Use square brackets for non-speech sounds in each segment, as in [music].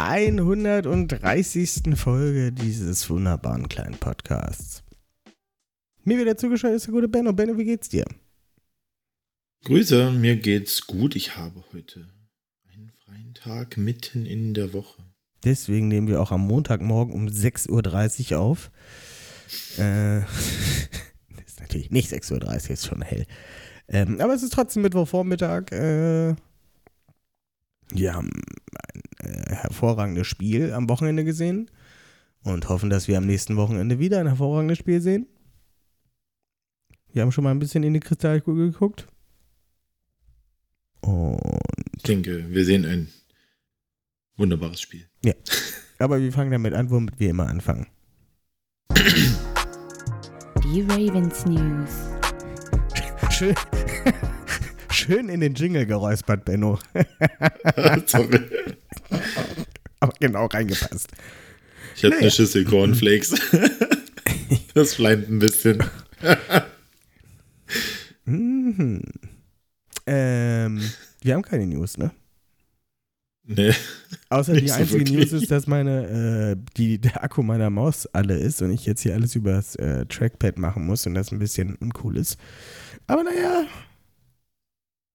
130. Folge dieses wunderbaren kleinen Podcasts. Mir wieder zugeschaltet ist der gute Benno. Benno, wie geht's dir? Grüße, mir geht's gut. Ich habe heute einen freien Tag mitten in der Woche. Deswegen nehmen wir auch am Montagmorgen um 6.30 Uhr auf. Äh, [laughs] ist natürlich nicht 6.30 Uhr, ist schon hell. Ähm, aber es ist trotzdem Mittwochvormittag. Äh, wir haben ein äh, hervorragendes Spiel am Wochenende gesehen und hoffen, dass wir am nächsten Wochenende wieder ein hervorragendes Spiel sehen. Wir haben schon mal ein bisschen in die Kristallkugel geguckt. Und Ich denke, wir sehen ein wunderbares Spiel. [laughs] aber wir fangen damit an, womit wir immer anfangen. Die Ravens News. [laughs] Schön, schön in den Jingle geräuspert, Benno. [laughs] Sorry. Aber genau reingepasst. Ich habe Naja. eine Schüssel Cornflakes. [laughs] das schleimt ein bisschen. Mhm. Ähm, wir haben keine News, ne? Nee. Außer die so einzige wirklich. News ist, dass meine, äh, die, der Akku meiner Maus alle ist und ich jetzt hier alles übers äh, Trackpad machen muss und das ein bisschen uncool ist. Aber naja.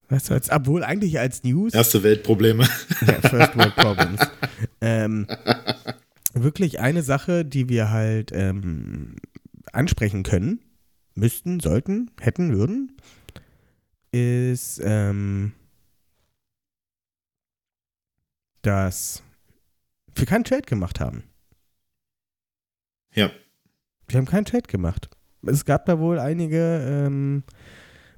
Was soll's? Obwohl eigentlich als News. Erste Weltprobleme. Ja, First World Problems. ähm, wirklich eine Sache, die wir halt ähm, ansprechen können, müssten, sollten, hätten, würden, ist, ähm, dass wir keinen Trade gemacht haben. Ja. Wir haben keinen Trade gemacht. Es gab da wohl einige, ähm,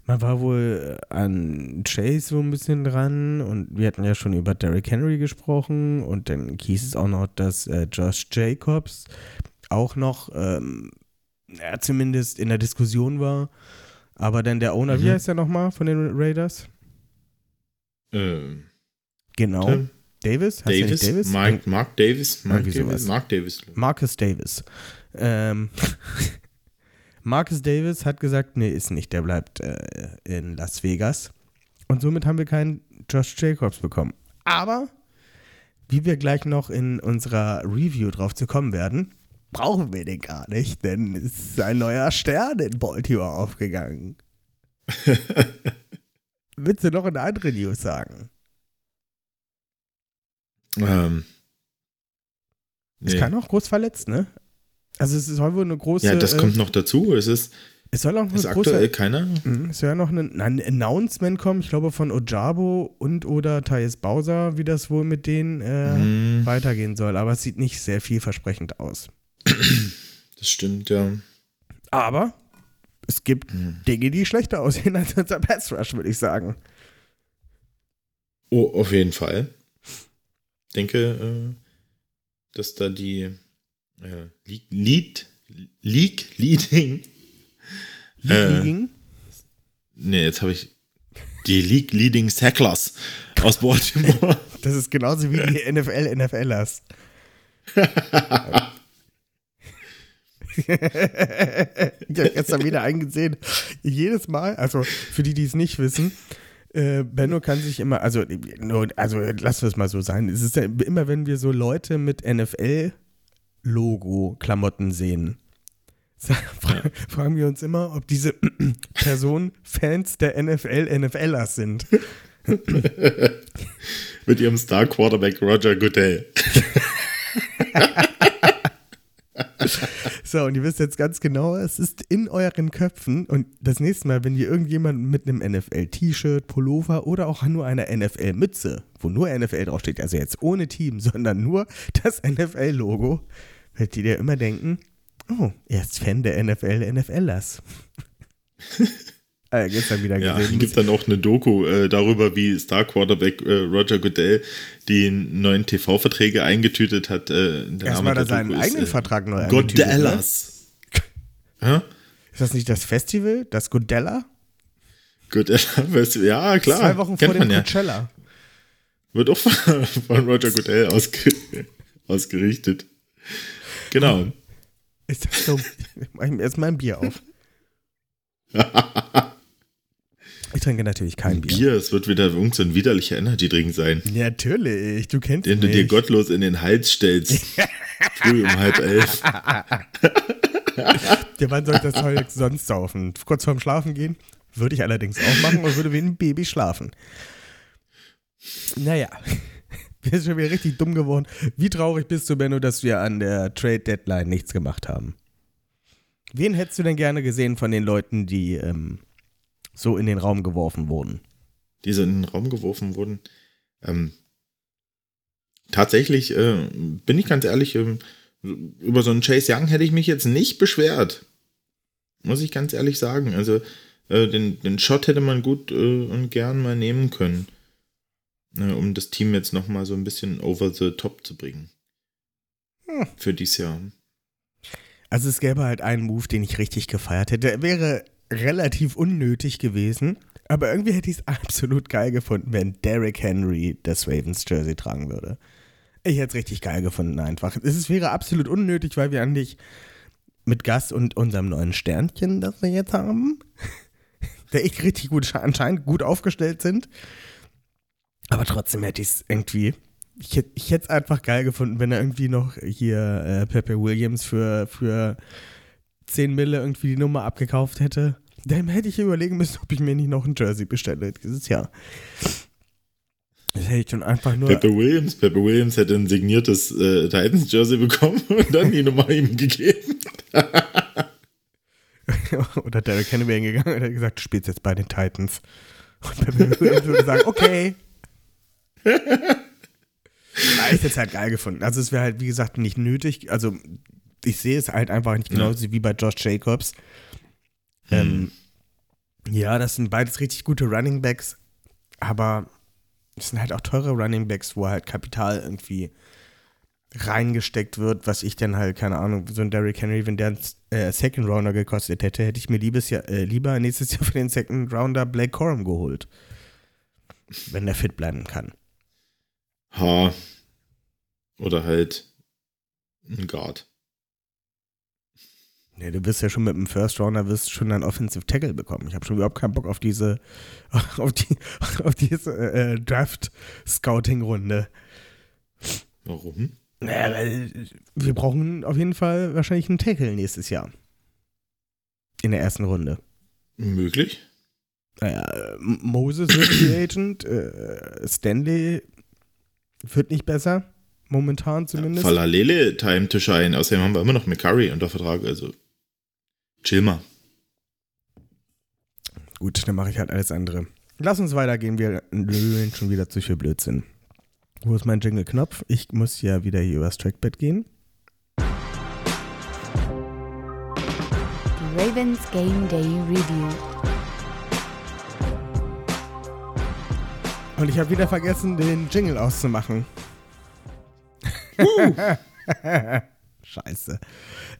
man war wohl an Chase so ein bisschen dran und wir hatten ja schon über Derrick Henry gesprochen und dann hieß es auch noch, dass äh, Josh Jacobs auch noch, ähm, ja, zumindest in der Diskussion war. Aber dann der Owner, wie Mhm. heißt der nochmal von den Raiders? Ähm, Genau. Tim Davis? Heißt Davis, Davis? Mark, Mark. Davis, Mark Davis. Marcus Davis. Ähm, [laughs] Marcus Davis hat gesagt, nee, ist nicht, der bleibt äh, in Las Vegas. Und somit haben wir keinen Josh Jacobs bekommen. Aber, wie wir gleich noch in unserer Review drauf zu kommen werden, brauchen wir den gar nicht, denn es ist ein neuer Stern in Baltimore aufgegangen. [laughs] Willst du noch eine andere News sagen? ähm, nee. keiner auch groß verletzt, ne? Also es soll wohl eine große. Ja, das äh, kommt noch dazu. Es ist, es soll auch eine ist große aktuell keiner. Mhm, Es soll ja noch ein, ein Announcement kommen, ich glaube von Ojabo und oder Thais Bowser, wie das wohl mit denen äh, Hm, weitergehen soll. Aber es sieht nicht sehr vielversprechend aus. das stimmt, ja. Aber es gibt Hm. Dinge, die schlechter aussehen als unser Pass Rush, würde ich sagen. Oh, auf jeden Fall. denke, äh, dass da die äh, Lead, League Leading. Äh. League Nee, jetzt habe ich die League Leading Sacklers aus Baltimore. [laughs] Das ist genauso wie die NFL NFLers. [laughs] ich habe gestern wieder eingesehen, jedes Mal, also für die, die es nicht wissen, äh, Benno kann sich immer, also, nur- also lassen wir es mal so sein, es ist ja immer, wenn wir so Leute mit NFL-Logo-Klamotten sehen, [laughs] fragen wir uns immer, ob diese [clears throat] Personen Fans der NFL NFLers sind. [laughs] Mit ihrem Star Quarterback Roger Goodell. [laughs] So, und ihr wisst jetzt ganz genau, es ist in euren Köpfen. Und das nächste Mal, wenn ihr irgendjemanden mit einem NFL-T-Shirt, Pullover oder auch nur einer NFL-Mütze, wo nur NFL draufsteht, also jetzt ohne Team, sondern nur das NFL-Logo, werdet ihr dir immer denken, oh, er ist Fan der NFL, NFLers. äh, [laughs] gestern wieder Ja, gesehen. gibt dann auch eine Doku äh, darüber, wie Star Quarterback äh, Roger Goodell die neuen TV-Verträge eingetütet hat. Äh, der Erstmal hat er seinen Doku ist, eigenen äh, Vertrag neu ne? Godellas. Hä? Ist das nicht das Festival, das Godella? Godella Festival, [laughs] ja klar. Zwei Wochen kennt vor dem man ja. Coachella. Wird auch [laughs] von, von Roger Goodell ausge, ausgerichtet. Genau. Ist das so? Ich mach mir erstmal ein Bier auf. [laughs] Ich trinke natürlich kein Bier. Bier, es wird wieder irgend so ein widerlicher Energy-Drink sein, Natürlich, du kennst den du mich. dir gottlos in den Hals stellst. [laughs] Früh um halb elf. [laughs] Ja, wann soll ich das heute sonst saufen? Kurz vorm Schlafen gehen? Würde ich allerdings auch machen und würde wie ein Baby schlafen. Naja, [laughs] wir sind schon wieder richtig dumm geworden. Wie traurig bist du, Benno, dass wir an der Trade Deadline nichts gemacht haben? Wen hättest du denn gerne gesehen von den Leuten, die ähm, so in den Raum geworfen wurden? die so in den Raum geworfen wurden. Ähm, tatsächlich äh, bin ich ganz ehrlich, ähm, über so einen Chase Young hätte ich mich jetzt nicht beschwert. Muss ich ganz ehrlich sagen. Also äh, den, den Shot hätte man gut äh, und gern mal nehmen können, äh, um das Team jetzt nochmal so ein bisschen over the top zu bringen. Hm. Für dieses Jahr. Also es gäbe halt einen Move, den ich richtig gefeiert hätte. Er wäre relativ unnötig gewesen, aber irgendwie hätte ich es [laughs] absolut geil gefunden, wenn Derrick Henry das Ravens Jersey tragen würde. Ich hätte es richtig geil gefunden einfach. Es wäre absolut unnötig, weil wir eigentlich mit Gas und unserem neuen Sternchen, das wir jetzt haben, [laughs] der echt richtig gut, anscheinend gut aufgestellt sind. Aber trotzdem hätte ich es irgendwie ich hätte ich es einfach geil gefunden, wenn er irgendwie noch hier äh, Pepe Williams für, für 10 Mille irgendwie die Nummer abgekauft hätte. Dann hätte ich überlegen müssen, ob ich mir nicht noch ein Jersey bestelle dieses Jahr. Das hätte ich dann einfach nur. Pepe Williams, Pepe Williams hätte ein signiertes äh, Titans-Jersey bekommen [laughs] und dann die Nummer ihm gegeben. [laughs] oder Derek Henry hingegangen und hat gesagt, du spielst jetzt bei den Titans. Und Pepe Williams würde sagen, okay. [laughs] Na, ich hätte es halt geil gefunden. Also es wäre halt, wie gesagt, nicht nötig. Also ich sehe es halt einfach nicht genauso wie bei Josh Jacobs. Ähm, ja, das sind beides richtig gute Running Backs, aber es sind halt auch teure Running Backs, wo halt Kapital irgendwie reingesteckt wird, was ich dann halt, keine Ahnung, so ein Derrick Henry, wenn der einen äh, Second Rounder gekostet hätte, hätte ich mir liebes Jahr, äh, lieber nächstes Jahr für den Second Rounder Blake Corum geholt. Wenn der fit bleiben kann. Ha. Oder halt ein Guard. Nee, du wirst ja schon mit dem First Rounder wirst schon einen Offensive Tackle bekommen. Ich habe schon überhaupt keinen Bock auf diese, [laughs] auf die, [laughs] auf diese äh, Draft Scouting Runde. Warum? Naja, weil wir brauchen auf jeden Fall wahrscheinlich einen Tackle nächstes Jahr. In der ersten Runde. Möglich. Naja, Moses wird Free Agent, äh, Stanley wird nicht besser, momentan zumindest. Falalele time to shine. Außerdem haben wir immer noch McCurry unter Vertrag, also chill mal. Gut, dann mache ich halt alles andere. Lass uns weitergehen, wir löhlen schon wieder zu viel Blödsinn. Wo ist mein Jingle-Knopf? Ich muss ja wieder hier übers Trackpad gehen. Ravens Game Day Review. Und ich habe wieder vergessen, den Jingle auszumachen. [laughs] [laughs] Scheiße.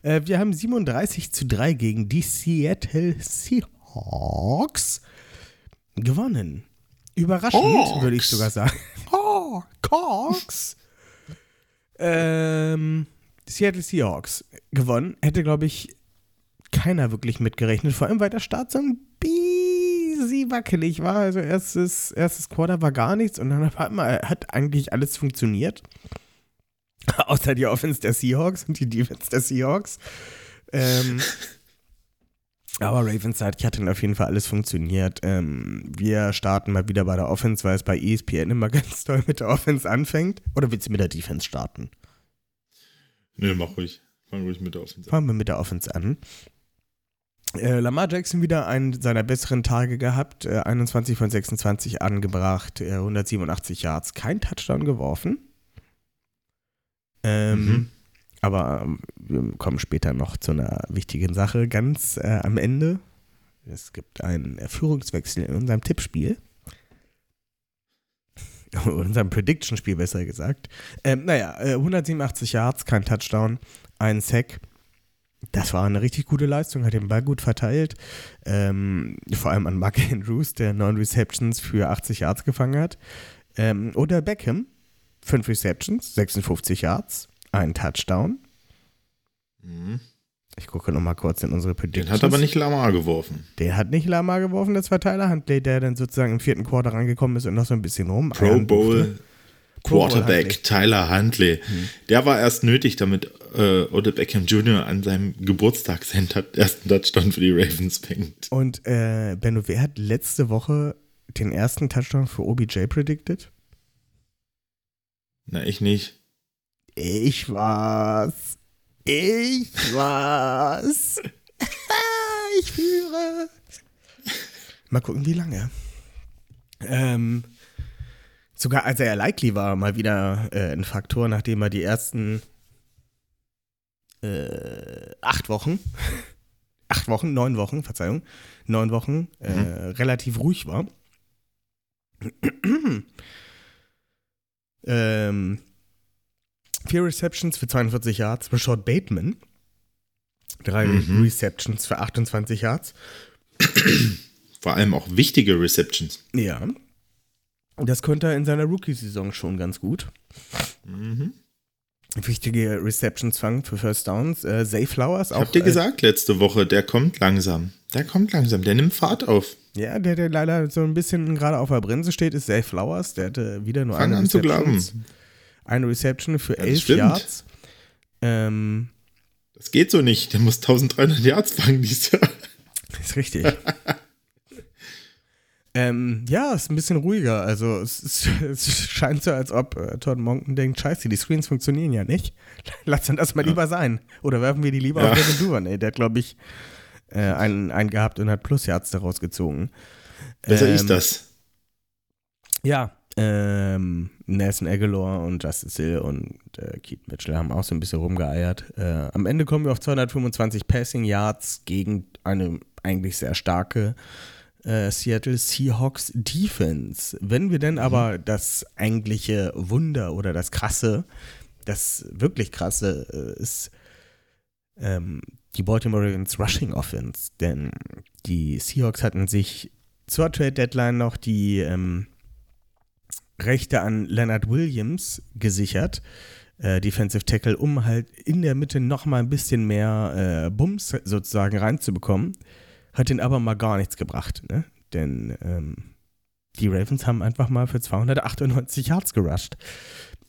Äh, wir haben 37 zu 3 gegen die Seattle Seahawks gewonnen. Überraschend, würde ich sogar sagen. Oh, [laughs] Hawks. ähm, Seattle Seahawks gewonnen. Hätte, glaube ich, keiner wirklich mitgerechnet. Vor allem, weil der Start so ein bisschen wackelig war. Also erstes, erstes Quarter war gar nichts und dann auf einmal hat eigentlich alles funktioniert. [laughs] Außer die Offense der Seahawks und die Defense der Seahawks. Ähm, [laughs] aber Ravens Seite hat dann auf jeden Fall alles funktioniert. Ähm, wir starten mal wieder bei der Offense, weil es bei ESPN immer [laughs] ganz toll mit der Offense anfängt. Oder willst du mit der Defense starten? Nö, mach ruhig. Fang ruhig mit der Offensive. Fangen wir mit der Offense an. Äh, Lamar Jackson wieder einen seiner besseren Tage gehabt. Äh, 21 von 26 angebracht, äh, 187 Yards, kein Touchdown geworfen. Ähm, Mhm. Aber ähm, wir kommen später noch zu einer wichtigen Sache. Ganz äh, am Ende Es gibt einen Führungswechsel in unserem Tippspiel. [laughs] In unserem Prediction-Spiel besser gesagt. Ähm, naja, äh, 187 Yards, kein Touchdown, ein Sack. Das war eine richtig gute Leistung, hat den Ball gut verteilt. Ähm, vor allem an Mark [laughs] Andrews, der neun Receptions für 80 Yards gefangen hat. Ähm, oder Beckham, fünf Receptions, 56 Yards, ein Touchdown. Mhm. Ich gucke nochmal kurz in unsere Predictions. Den hat aber nicht Lamar geworfen. Der hat nicht Lamar geworfen, das war Tyler Huntley, der dann sozusagen im vierten Quarter rangekommen ist und noch so ein bisschen rum. Pro Bowl Quarterback. Tyler Huntley. Der war erst nötig, damit äh, Odell Beckham Jr. an seinem Geburtstag seinen [laughs] ersten Touchdown für die Ravens fängt. Und äh, Benno, wer hat letzte Woche den ersten Touchdown für OBJ predicted? Na, ich nicht. Ich war's. Ich [laughs] war's. [laughs] ich führe. Mal gucken, wie lange. Ähm, sogar als er likely war, mal wieder äh, ein Faktor, nachdem er die ersten äh, acht Wochen, [laughs] acht Wochen, neun Wochen, Verzeihung, neun Wochen äh, relativ ruhig war. [clears throat] ähm, vier Receptions für 42 Yards. Rashad Bateman. Drei Mhm. Receptions für 28 Yards. Vor allem auch wichtige Receptions. Ja. Das konnte er in seiner Rookie-Saison schon ganz gut. Mhm. Wichtige Receptions fangen für First Downs. Äh, Zay Flowers auch. Habt ihr äh, gesagt letzte Woche, der kommt langsam. Der kommt langsam, der nimmt Fahrt auf. Ja, der, der leider so ein bisschen gerade auf der Bremse steht, ist Zay Flowers. Der hatte wieder nur Fang eine an zu Reception. glauben. Eine Reception für Ja, das 11 stimmt. Yards. Ähm, Das geht so nicht. Der muss 1300 Yards fangen dieses Jahr. [laughs] ist richtig. [laughs] ähm, ja, ist ein bisschen ruhiger. Also es, es, [laughs] es scheint so, als ob äh, Todd Monken denkt, scheiße, die Screens funktionieren ja nicht. [laughs] Lass uns das mal lieber sein. Oder werfen wir die lieber Ja. auf Devin Duvernay. Der hat, glaube ich, äh, einen, einen gehabt und hat Plus daraus gezogen. Besser Ähm, ist das. Ja, ähm, Nelson Aguilar und Justice Hill und äh, Keith Mitchell haben auch so ein bisschen rumgeeiert. Äh, am Ende kommen wir auf 225 Passing Yards gegen eine eigentlich sehr starke äh, Seattle Seahawks Defense. Wenn wir denn aber das eigentliche Wunder oder das krasse, das wirklich krasse äh, ist ähm, die Baltimore Ravens Rushing Offense, denn die Seahawks hatten sich zur Trade Deadline noch die ähm, Rechte an Leonard Williams gesichert, äh, Defensive Tackle, um halt in der Mitte noch mal ein bisschen mehr äh, Bums sozusagen reinzubekommen. Hat den aber mal gar nichts gebracht, ne? Denn ähm, die Ravens haben einfach mal für 298 Yards gerusht.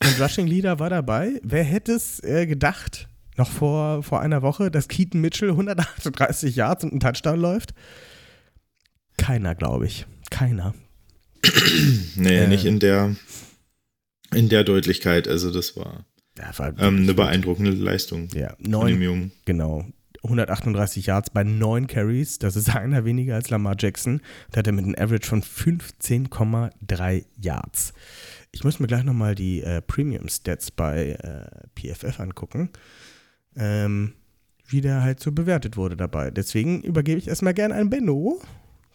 Und Rushing Leader war dabei. Wer hätte es äh, gedacht, noch vor, vor einer Woche, dass Keaton Mitchell 138 Yards und einen Touchdown läuft? Keiner, glaube ich. Keiner. [coughs] Nee, äh, nicht in der, in der Deutlichkeit. Also das war ähm, eine beeindruckende Leistung Ja, neun, genau. 138 Yards bei neun Carries. Das ist [laughs] einer weniger als Lamar Jackson. Da hat er mit einem Average von 15,3 Yards. Ich muss mir gleich nochmal die äh, Premium-Stats bei äh, PFF angucken. Ähm, wie der halt so bewertet wurde dabei. Deswegen übergebe ich erstmal gerne an Benno.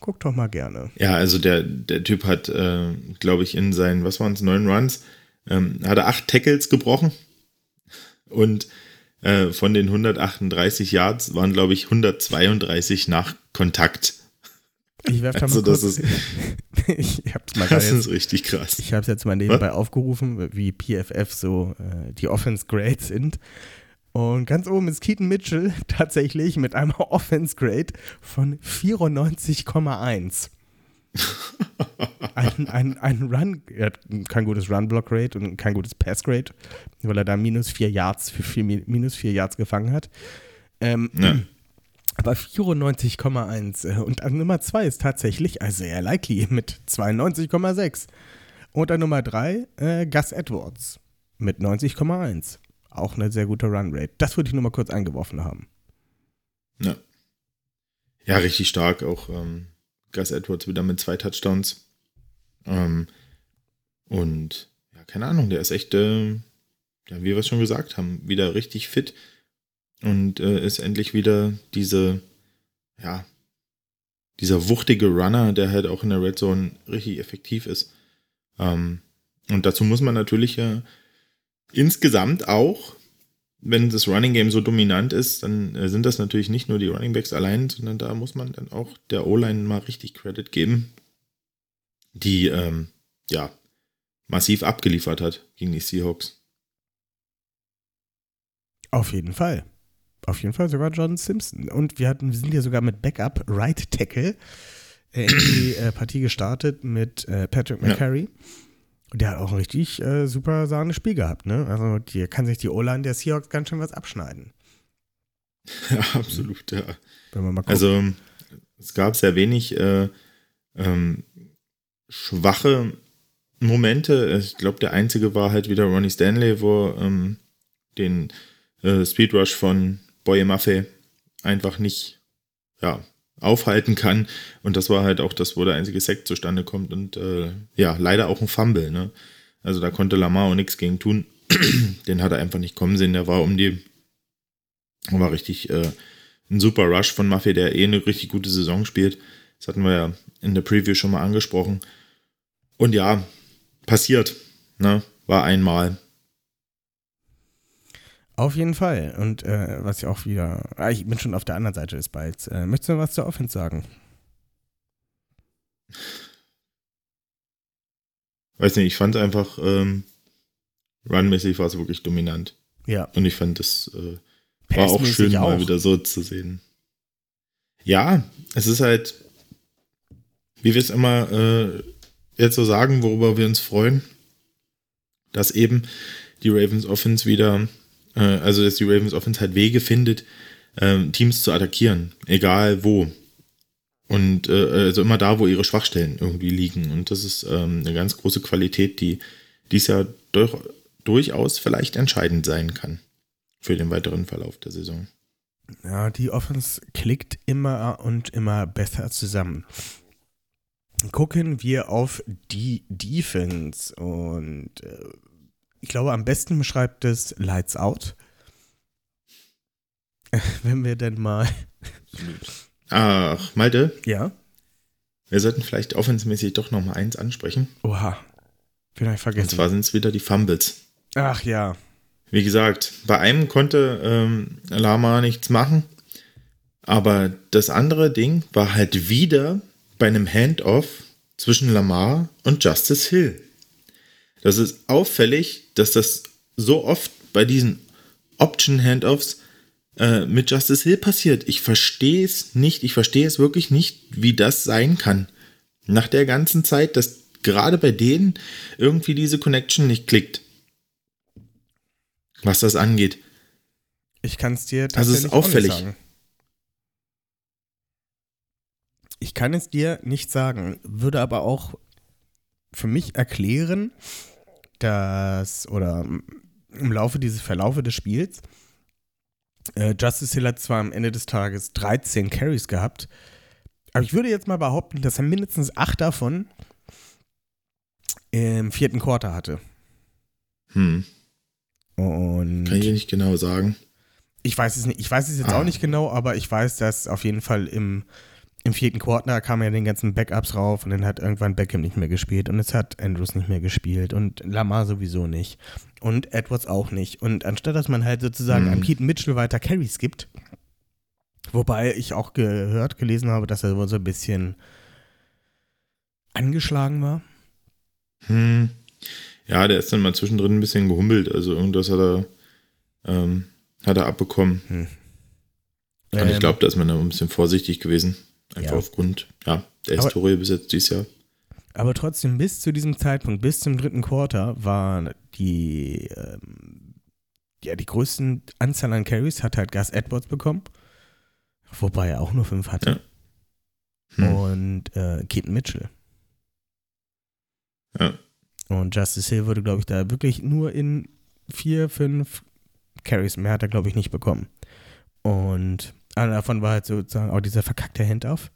Guck doch mal gerne. Ja, also der, der Typ hat, äh, glaube ich, in seinen, was waren es, neun Runs, ähm, hat er acht Tackles gebrochen. Und äh, von den 138 Yards waren, glaube ich, 132 nach Kontakt. Ich werfe da mal Also das kurz. ist- [laughs] ich hab's mal Das jetzt ist richtig krass. Ich habe es jetzt mal nebenbei aufgerufen, wie PFF so äh, die Offense Grades sind. Und ganz oben ist Keaton Mitchell [laughs] tatsächlich mit einem [laughs] Offense Grade von 94,1. [laughs] Ein, ein, ein Run, er hat kein gutes Run-Block-Rate und kein gutes Pass-Grade, weil er da minus 4 Yards für vier, minus 4 Yards gefangen hat. Ähm, Ja. [clears throat] aber 94,1. äh, Und an Nummer 2 ist tatsächlich Isaiah Likely mit 92,6. Und an Nummer 3 äh, Gus Edwards mit 90,1. Auch eine sehr gute Runrate. Das würde ich nur mal kurz eingeworfen haben. Ja. Ja, richtig stark. Auch ähm, Gus Edwards wieder mit zwei Touchdowns. Ähm, und ja, keine Ahnung, der ist echt, äh, ja, wie wir es schon gesagt haben, wieder richtig fit und äh, ist endlich wieder diese, ja, dieser wuchtige Runner, der halt auch in der Red Zone richtig effektiv ist. Ähm, und dazu muss man natürlich ja insgesamt auch, wenn das Running Game so dominant ist, dann äh, sind das natürlich nicht nur die Running Backs allein, sondern da muss man dann auch der O-Line mal richtig Credit geben, die ähm, ja massiv abgeliefert hat gegen die Seahawks. Auf jeden Fall. Auf jeden Fall sogar John Simpson. Und wir hatten, wir sind ja sogar mit Backup Right Tackle äh, in die äh, Partie gestartet mit äh, Patrick McCarry. Ja. Und der hat auch ein richtig äh, super sahnes Spiel gehabt, ne? Also hier kann sich die O-Line der Seahawks ganz schön was abschneiden. Ja, absolut, ja. also es gab sehr wenig äh, ähm, schwache Momente. Ich glaube, der einzige war halt wieder Ronnie Stanley, wo ähm, den äh, Speedrush von Boye Maffei einfach nicht ja, aufhalten kann. Und das war halt auch das, wo der einzige Sekt zustande kommt. Und äh, ja, leider auch ein Fumble. Ne? Also da konnte Lamar auch nichts gegen tun. [clears throat] Den hat er einfach nicht kommen sehen. Der war um die, war richtig äh, ein super Rush von Maffei, der eh eine richtig gute Saison spielt. Das hatten wir ja in der Preview schon mal angesprochen. Und ja, passiert. Ne? War einmal. Auf jeden Fall. Und äh, was ich auch wieder. Ah, ich bin schon auf der anderen Seite des Balls. Äh, möchtest du noch was zur Offense sagen? Weiß nicht, ich fand einfach, ähm, runmäßig war es wirklich dominant. Ja. Und ich fand, das äh, war auch schön, auch. mal wieder so zu sehen. Ja, es ist halt, wie wir es immer äh, jetzt so sagen, worüber wir uns freuen, dass eben die Ravens Offense wieder äh, also, dass die Ravens Offense halt Wege findet, ähm, Teams zu attackieren, egal wo. Und äh, also immer da, wo ihre Schwachstellen irgendwie liegen. Und das ist ähm, eine ganz große Qualität, die dies Jahr durch, durchaus vielleicht entscheidend sein kann für den weiteren Verlauf der Saison. Ja, die Offense klickt immer und immer besser zusammen. Gucken wir auf die Defense und äh, ich glaube, am besten beschreibt es Lights Out. [laughs] Wenn wir denn mal. [laughs] Ach, Malte? Ja. Wir sollten vielleicht offensmäßig doch noch mal eins ansprechen. Oha. Vielleicht vergessen. Und zwar sind es wieder die Fumbles. Ach ja. Wie gesagt, bei einem konnte ähm, Lama nichts machen. Aber das andere Ding war halt wieder bei einem Handoff zwischen Lamar und Justice Hill. Das ist auffällig, dass das so oft bei diesen Option-Handoffs äh, mit Justice Hill passiert. Ich verstehe es nicht. Ich verstehe es wirklich nicht, wie das sein kann. Nach der ganzen Zeit, dass gerade bei denen irgendwie diese Connection nicht klickt. Was das angeht. Ich kann es dir tatsächlich das ist auffällig. sagen. Ich kann es dir nicht sagen, würde aber auch für mich erklären, dass, oder im Laufe dieses Verlaufe des Spiels, äh, Justice Hill hat zwar am Ende des Tages 13 Carries gehabt, aber ich würde jetzt mal behaupten, dass er mindestens acht davon im vierten Quarter hatte. Hm. Und Kann ich nicht genau sagen. Ich weiß es nicht. Ich weiß es jetzt ah. auch nicht genau, aber ich weiß, dass auf jeden Fall im im vierten Quarter kamen ja den ganzen Backups rauf und dann hat irgendwann Beckham nicht mehr gespielt und es hat Andrews nicht mehr gespielt und Lamar sowieso nicht und Edwards auch nicht. Und anstatt dass man halt sozusagen mhm. an Keaton Mitchell weiter Carries gibt, wobei ich auch gehört, gelesen habe, dass er so ein bisschen angeschlagen war. Hm. Ja, der ist dann mal zwischendrin ein bisschen gehumpelt, also irgendwas hat er, ähm, hat er abbekommen. Hm. Und ähm, ich glaube, da ist man da ein bisschen vorsichtig gewesen. Einfach ja. aufgrund ja, der aber, Historie bis jetzt dieses Jahr. Aber trotzdem, bis zu diesem Zeitpunkt, bis zum dritten Quarter, war die, ähm, ja, die größten Anzahl an Carries hat halt Gus Edwards bekommen. Wobei er auch nur fünf hatte. Ja. Hm. Und äh, Keaton Mitchell. Ja. Und Justice Hill wurde, glaube ich, da wirklich nur in vier, fünf Carries mehr hat er, glaube ich, nicht bekommen. Und einer davon war halt sozusagen auch dieser verkackte Handoff.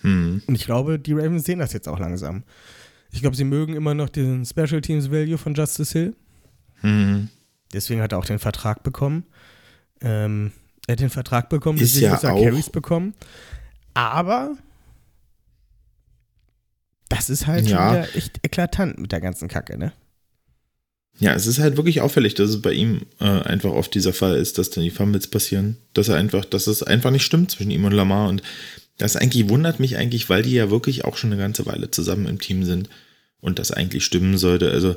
Hm. Und ich glaube, die Ravens sehen das jetzt auch langsam. Ich glaube, sie mögen immer noch den Special Teams Value von Justice Hill. Hm. Deswegen hat er auch den Vertrag bekommen. Ähm, er hat den Vertrag bekommen, deswegen ja er Carries bekommen. Aber Das ist halt Ja. schon wieder echt eklatant mit der ganzen Kacke, ne? Ja, es ist halt wirklich auffällig, dass es bei ihm äh, einfach oft dieser Fall ist, dass dann die Fumbles passieren, dass er einfach, dass es einfach nicht stimmt zwischen ihm und Lamar und das eigentlich wundert mich eigentlich, weil die ja wirklich auch schon eine ganze Weile zusammen im Team sind und das eigentlich stimmen sollte. Also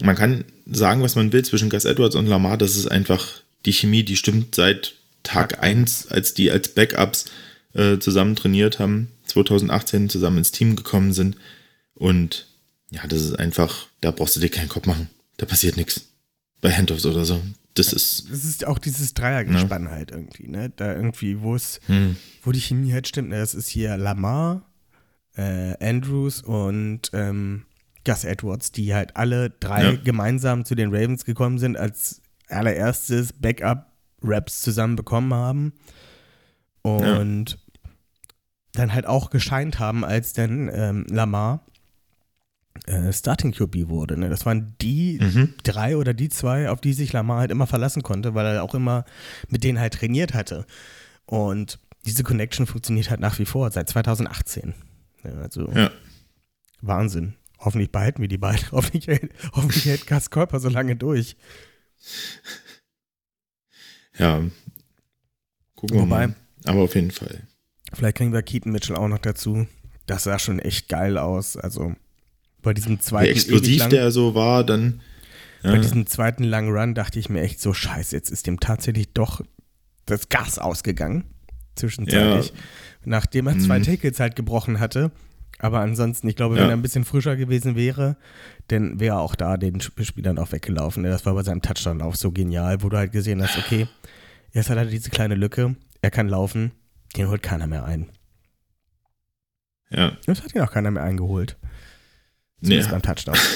man kann sagen, was man will zwischen Gus Edwards und Lamar, das ist einfach die Chemie, die stimmt seit Tag 1, als die als Backups äh, zusammen trainiert haben, 2018 zusammen ins Team gekommen sind und ja, das ist einfach, da brauchst du dir keinen Kopf machen. Da passiert nichts. Bei Handoffs oder so. Das ist. Das ist auch dieses Dreiergespann halt irgendwie, ne? Da irgendwie, wo es, Hm. wo die Chemie halt stimmt. Ne? Das ist hier Lamar, äh, Andrews und ähm, Gus Edwards, die halt alle drei Ja. gemeinsam zu den Ravens gekommen sind, als allererstes Backup-Raps zusammen bekommen haben. Und dann halt auch gescheint haben, als dann ähm, Lamar äh, Starting QB wurde. Ne? Das waren die Mhm. drei oder die zwei, auf die sich Lamar halt immer verlassen konnte, weil er auch immer mit denen halt trainiert hatte. Und diese Connection funktioniert halt nach wie vor, seit 2018. Ja, also Ja. Wahnsinn. Hoffentlich behalten wir die beiden. [laughs] Hoffentlich, hält- hoffentlich hält Gas Körper so lange durch. Ja. Gucken wir Wobei- mal. Aber auf jeden Fall. Vielleicht kriegen wir Keaton Mitchell auch noch dazu. Das sah schon echt geil aus. Also bei diesem Wie zweiten ewig explosiv lang- der so war, dann. Bei Ja, diesem zweiten langen Run dachte ich mir echt so, scheiße, jetzt ist dem tatsächlich doch das Gas ausgegangen. Zwischenzeitlich. Nachdem er zwei Mhm. Tackles halt gebrochen hatte. Aber ansonsten, ich glaube, Ja. wenn er ein bisschen frischer gewesen wäre, dann wäre er auch da den Sp- Spielern auch weggelaufen. Das war bei seinem Touchdown-Lauf so genial, wo du halt gesehen hast, okay, jetzt hat er diese kleine Lücke, er kann laufen, den holt keiner mehr ein. ja. Das hat ihn auch keiner mehr eingeholt. Zumindest beim Touchdown. [laughs]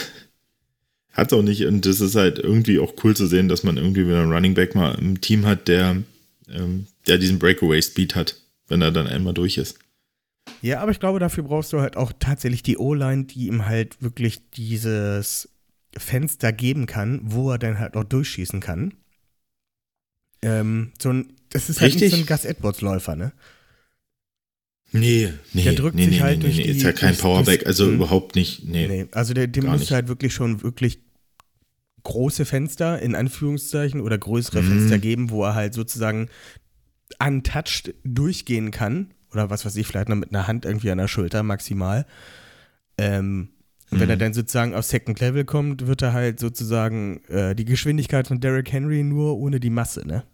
hat's auch nicht. Und das ist halt irgendwie auch cool zu sehen, dass man irgendwie wieder einen Running Back mal im Team hat, der, ähm, der diesen Breakaway-Speed hat, wenn er dann einmal durch ist. Ja, aber ich glaube, dafür brauchst du halt auch tatsächlich die O-Line, die ihm halt wirklich dieses Fenster geben kann, wo er dann halt auch durchschießen kann. Ähm, so ein, das ist halt nicht Richtig. so ein Gus Edwards-Läufer, ne? Nee, nee, Der drückt nee, sich nee, halt nee, durch nee, die- ist ja kein durchs- Powerback, also Mhm. überhaupt nicht. Nee. Nee, also der, dem musst du halt wirklich schon wirklich große Fenster, in Anführungszeichen, oder größere Mhm. Fenster geben, wo er halt sozusagen untouched durchgehen kann. Oder was weiß ich, vielleicht noch mit einer Hand irgendwie an der Schulter maximal. Ähm, und wenn Mhm. er dann sozusagen auf Second Level kommt, wird er halt sozusagen äh, die Geschwindigkeit von Derrick Henry nur ohne die Masse, ne?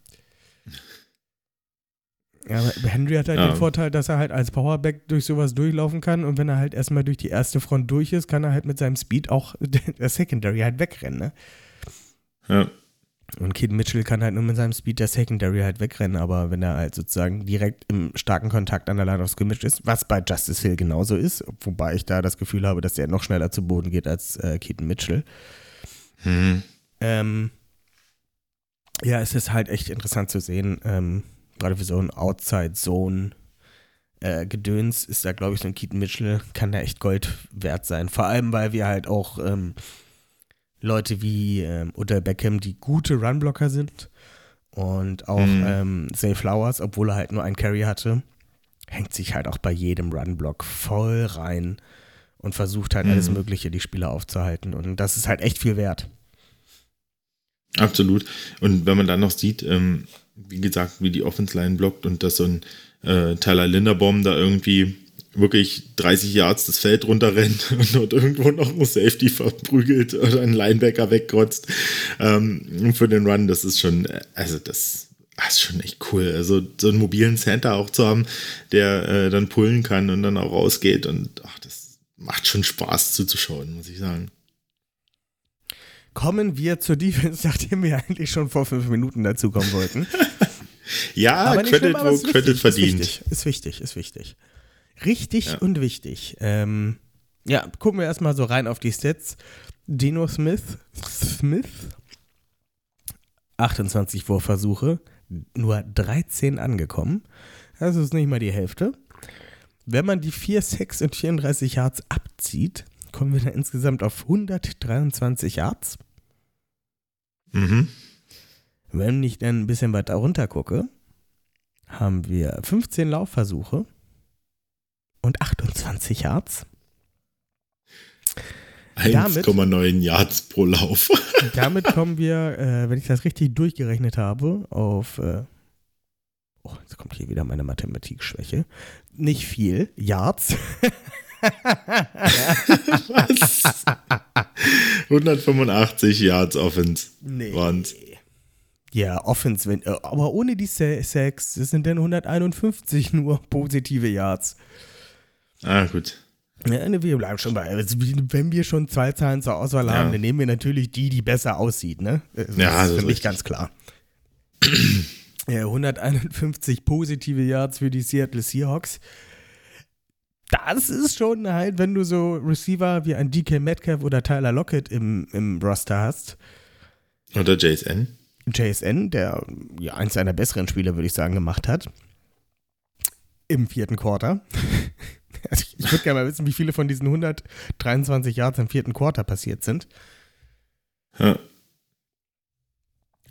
Ja, aber Henry hat halt Ja. den Vorteil, dass er halt als Powerback durch sowas durchlaufen kann und wenn er halt erstmal durch die erste Front durch ist, kann er halt mit seinem Speed auch [laughs] der Secondary halt wegrennen, ne? Ja. Und Kid Mitchell kann halt nur mit seinem Speed der Secondary halt wegrennen, aber wenn er halt sozusagen direkt im starken Kontakt an der Line of Scrimmage ist, was bei Justice Hill genauso ist, wobei ich da das Gefühl habe, dass der noch schneller zu Boden geht als äh, Keaton Mitchell. Hm. Ähm, ja, es ist halt echt interessant zu sehen, ähm, gerade für so ein Outside-Zone äh, Gedöns ist da, glaube ich, so ein Keaton Mitchell, kann da echt Gold wert sein. Vor allem, weil wir halt auch ähm, Leute wie ähm, Odell Beckham, die gute Runblocker sind und auch Mhm. ähm, Zay Flowers, obwohl er halt nur einen Carry hatte, hängt sich halt auch bei jedem Runblock voll rein und versucht halt alles Mhm. Mögliche, die Spieler aufzuhalten. Und das ist halt echt viel wert. Absolut. Und wenn man dann noch sieht, ähm, wie gesagt, wie die Offense Line blockt und dass so ein äh, Tyler Linderbaum da irgendwie wirklich 30 Yards das Feld runterrennt [laughs] und dort irgendwo noch ein Safety verprügelt oder einen Linebacker wegkrotzt ähm, für den Run, das ist schon, also das, das ist schon echt cool. Also so einen mobilen Center auch zu haben, der äh, dann pullen kann und dann auch rausgeht und ach, das macht schon Spaß zuzuschauen, muss ich sagen. Kommen wir zur Defense, [laughs] nachdem wir eigentlich schon vor fünf Minuten dazu kommen wollten. [laughs] Ja, nicht Credit, schlimm, aber wo Credit wichtig, verdient. Ist wichtig, ist wichtig, ist wichtig. Richtig Ja. und wichtig. Ähm, ja, gucken wir erstmal so rein auf die Stats. Dino Smith, Smith, 28 Wurfversuche, nur 13 angekommen. Das ist nicht mal die Hälfte. Wenn man die 4 6 und 34 Yards abzieht, kommen wir dann insgesamt auf 123 Yards. Mhm. Wenn ich dann ein bisschen weiter runter gucke, haben wir 15 Laufversuche und 28 Yards. Damit- 1,9 Yards pro Lauf. [laughs] Damit kommen wir, äh, wenn ich das richtig durchgerechnet habe, auf. Äh, oh, jetzt kommt hier wieder meine Mathematikschwäche. Nicht viel. Yards. [laughs] Was? 185 Yards Offense Nee. waren's. Ja, Offense, wenn, äh, aber ohne die Sacks, das sind dann 151 [laughs] nur positive Yards. Ah, gut. Ja, ne, wir bleiben schon bei, also, wenn wir schon zwei Zahlen zur Auswahl Ja. haben, dann nehmen wir natürlich die, die besser aussieht, ne? Das Ja, ist das für ist mich richtig. ganz klar. [clears throat] ja, 151 positive Yards für die Seattle Seahawks. Das ist schon halt, wenn du so Receiver wie ein DK Metcalf oder Tyler Lockett im, im Roster hast. Oder JSN. JSN, der ja eins seiner besseren Spiele, würde ich sagen, gemacht hat. Im vierten Quarter. [laughs] Also ich würde gerne mal wissen, wie viele von diesen 123 Yards im vierten Quarter passiert sind. Ja.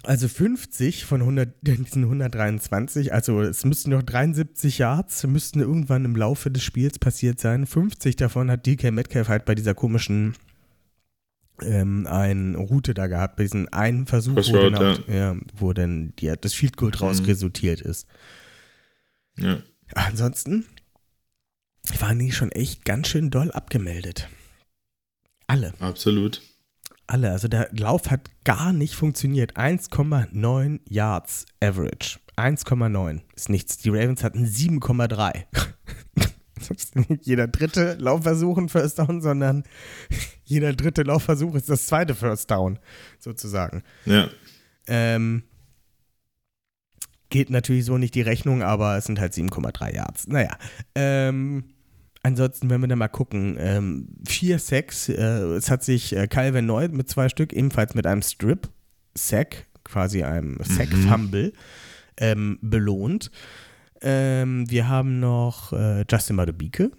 Also 50 von 100, [laughs] diesen 123, also es müssten noch 73 Yards, müssten irgendwann im Laufe des Spiels passiert sein. 50 davon hat DK Metcalf halt bei dieser komischen ähm, eine Route da gehabt, bei diesem einen Versuch, wo Crossroad, dann, auch, ja. wo dann die, das Field Goal draus Mhm. resultiert ist. ja. Ansonsten waren die schon echt ganz schön doll abgemeldet. Alle. Absolut. Alle. Also der Lauf hat gar nicht funktioniert. 1,9 Yards Average. 1,9 ist nichts. Die Ravens hatten 7,3. [laughs] Das ist nicht jeder dritte Laufversuch ein First Down, sondern [laughs] jeder dritte Laufversuch ist das zweite First Down, sozusagen. Ja. Ähm, geht natürlich so nicht die Rechnung, aber es sind halt 7,3 Yards. Naja, ähm, ansonsten, wenn wir dann mal gucken, ähm, vier Sacks, äh, es hat sich äh, Calvin Neu mit zwei Stück, ebenfalls mit einem Strip-Sack, quasi einem Sack-Fumble, ähm, belohnt. Ähm, wir haben noch äh, Justin Madubike,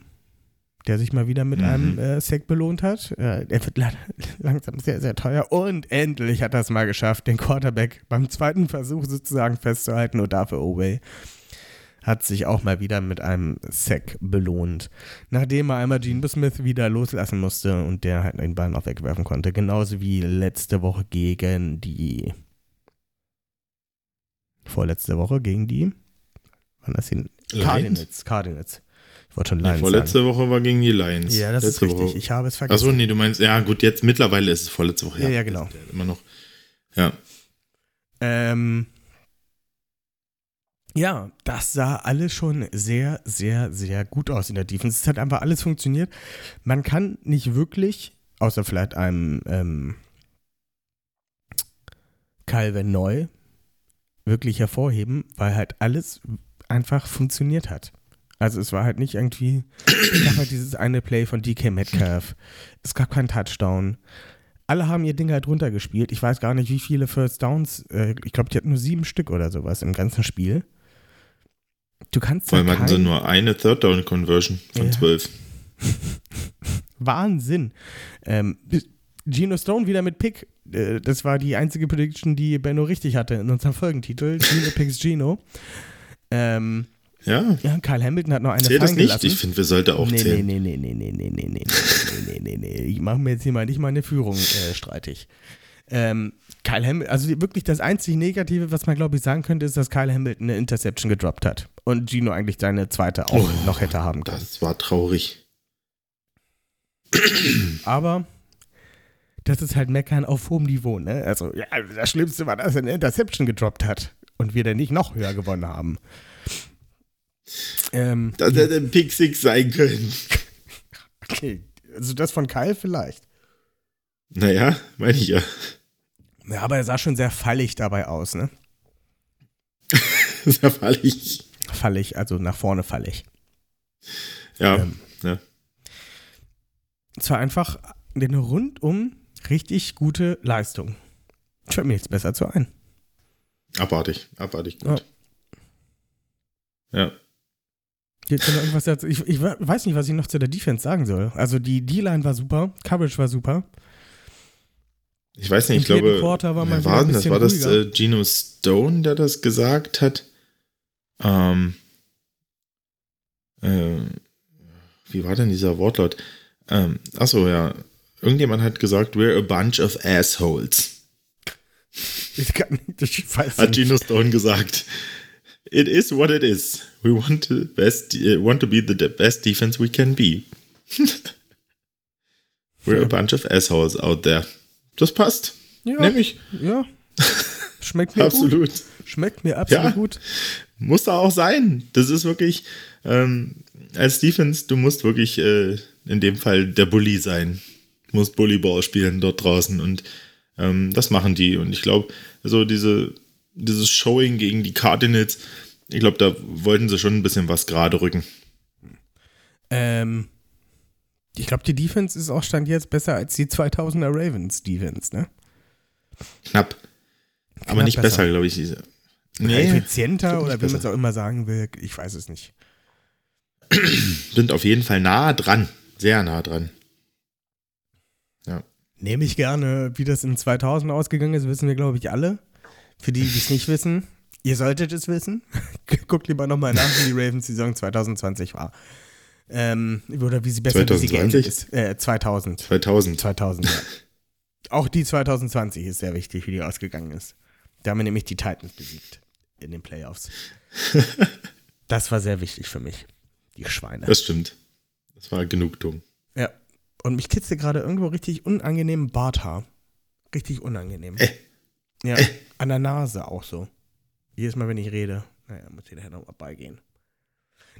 der sich mal wieder mit Mhm. einem äh, Sack belohnt hat. Äh, er wird la- langsam sehr, sehr teuer. Und endlich hat er es mal geschafft, den Quarterback beim zweiten Versuch sozusagen festzuhalten. Und dafür Obey hat sich auch mal wieder mit einem Sack belohnt. Nachdem er einmal Gene Smith wieder loslassen musste und der halt den Ball auch wegwerfen konnte. Genauso wie letzte Woche gegen die vorletzte Woche gegen die wann das die Lions? Cardinals. Cardinals. Ich wollte schon Lions vorletzte Woche war gegen die Lions. sagen. Ja, das Letzte ist richtig. Woche. Ich habe es vergessen. Achso, nee, du meinst, ja gut, jetzt mittlerweile ist es vorletzte Woche. Ja, ja, genau. Der hat Immer noch. Ja. Ähm, ja, das sah alles schon sehr, sehr, sehr gut aus in der Defense. Es hat einfach alles funktioniert. Man kann nicht wirklich, außer vielleicht einem ähm, Calvin Neu, wirklich hervorheben, weil halt alles einfach funktioniert hat. Also es war halt nicht irgendwie, es gab halt dieses eine Play von DK Metcalf. Es gab keinen Touchdown. Alle haben ihr Ding halt runtergespielt. Ich weiß gar nicht, wie viele First Downs. Äh, ich glaube, die hatten nur sieben Stück oder sowas im ganzen Spiel. Du kannst Vor allem hatten sie nur eine Third Down Conversion von Ja. zwölf. Wahnsinn. Ähm, Geno Stone wieder mit Pick. Äh, das war die einzige Prediction, die Benno richtig hatte in unserem Folgentitel. Geno picks Geno. Ähm, Ja. ja, Kyle Hamilton hat noch eine Zählt das nicht? gelassen. Ich finde, wir sollten auch nee, zählen. Nee, nee, nee, nee, nee, nee, nee, nee, nee, nee, nee, nee. Ich mache mir jetzt hier mal nicht meine Führung äh, streitig. Ähm, Kyle Hamilton, also wirklich das einzig Negative, was man glaube ich sagen könnte, ist, dass Kyle Hamilton eine Interception gedroppt hat und Gino eigentlich seine zweite auch Oh, noch hätte haben können. Das war traurig. Aber das ist halt Meckern auf hohem Niveau, ne? Also, ja, das Schlimmste war, dass er eine Interception gedroppt hat und wir dann nicht noch höher gewonnen haben. Ähm, Das hätte ein Pick Six sein können. [laughs] okay, also das von Kyle vielleicht. Naja, meine ich ja. Ja, aber er sah schon sehr fallig dabei aus, ne? [laughs] Sehr fallig. Fallig, also nach vorne fallig. Ja. Ähm, ja. Es war einfach eine rundum richtig gute Leistung. Fällt mir nichts besser zu ein. Abartig. Abartig gut. Ja. Da noch irgendwas dazu? Ich, ich weiß nicht, was ich noch zu der Defense sagen soll. Also die D-Line war super, Coverage war super. Ich weiß nicht, ich glaube, Quarter war mal war das? War das äh, Geno Stone, der das gesagt hat? Ähm, äh, wie war denn dieser Wortlaut? Ähm, achso, ja. irgendjemand hat gesagt, we're a bunch of assholes. Ich, kann, ich weiß Hat nicht. Gino Stone gesagt. It is what it is. We want to, best, uh, want to be the best defense we can be. [laughs] we're a bunch of assholes out there. Das passt. Ja. Nämlich. Ja. Schmeckt mir gut. Absolut. Schmeckt mir absolut Ja. gut. Muss da auch sein. Das ist wirklich, ähm, als Defense, du musst wirklich äh, in dem Fall der Bully sein. Du musst Bullyball spielen dort draußen und ähm, das machen die. Und ich glaube, so diese, dieses Showing gegen die Cardinals, ich glaube, da wollten sie schon ein bisschen was gerade rücken. Ähm, ich glaube, die Defense ist auch stand jetzt besser als die 2000er Ravens Defense, ne? Knapp. Aber Knapp nicht besser. besser, glaube ich. diese- Nee, Effizienter oder wie man es auch immer sagen will, ich weiß es nicht. [clears throat] sind auf jeden Fall nah dran. Sehr nah dran. Nehme ich gerne, wie das in 2000 ausgegangen ist, wissen wir, glaube ich, alle. Für die, die es nicht wissen, ihr solltet es wissen. [laughs] Guckt lieber nochmal nach, wie die Ravens-Saison 2020 war. Ähm, oder wie sie besser wie sie 2020? ist. Äh, 2000. 2000. 2000, ja. Auch die 2020 ist sehr wichtig, wie die ausgegangen ist. Da haben wir nämlich die Titans besiegt in den Playoffs. [laughs] Das war sehr wichtig für mich. Die Schweine. Das stimmt. Das war Genugtuung. Ja. Und mich kitzelt gerade irgendwo richtig unangenehm Barthaar. Richtig unangenehm. Äh. Ja. Äh. An der Nase auch so. Jedes Mal, wenn ich rede. Naja, muss ich nachher nochmal beigehen.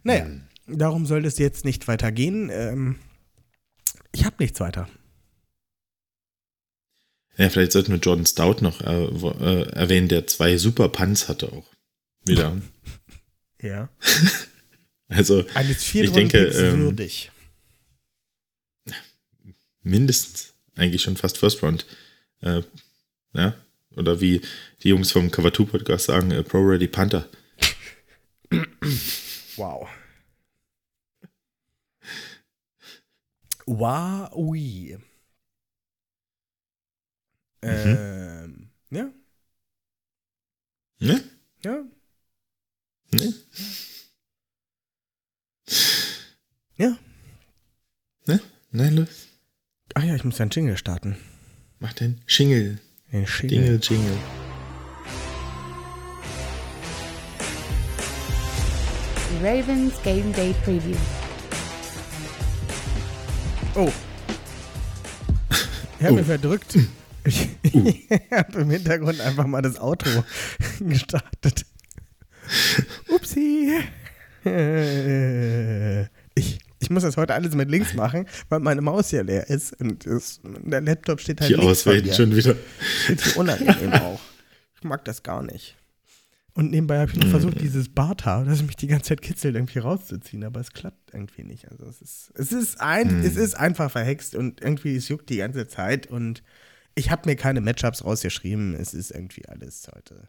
Naja, Hm. darum soll es jetzt nicht weitergehen. Ähm, ich habe nichts weiter. Ja, vielleicht sollten wir Jordan Stout noch äh, äh, erwähnen, der zwei super Punts hatte auch. Wieder. [laughs] Ja. [laughs] Also Eines Ich denke, ähm, würdig. mindestens eigentlich schon fast First Round. Äh, ja? Oder wie die Jungs vom Cover 2 Podcast sagen, äh, Pro Ready Panther. [laughs] Wow. Wow, ui. Ähm, ja, Ne? ja, Ne? ja. Ne? Nein, los. Ach ja, ich muss einen Jingle starten. Mach den Schingel. Den Jingle. Dingle, Jingle. Ravens Game Day Preview. Oh. Ich habe Oh. mich verdrückt. Ich [laughs] habe im Hintergrund einfach mal das Outro [laughs] gestartet. Upsi. Ich, ich muss das heute alles mit links machen, weil meine Maus hier leer ist und das, der Laptop steht halt Die links von Auswählen schon wieder. Ist unangenehm [laughs] auch. Ich mag das gar nicht. Und nebenbei habe ich noch versucht, dieses Barthaar, das mich die ganze Zeit kitzelt, irgendwie rauszuziehen, aber es klappt irgendwie nicht. Also es ist, es ist, ein, es ist einfach verhext und irgendwie es juckt die ganze Zeit und ich habe mir keine Matchups rausgeschrieben. Es ist irgendwie alles heute.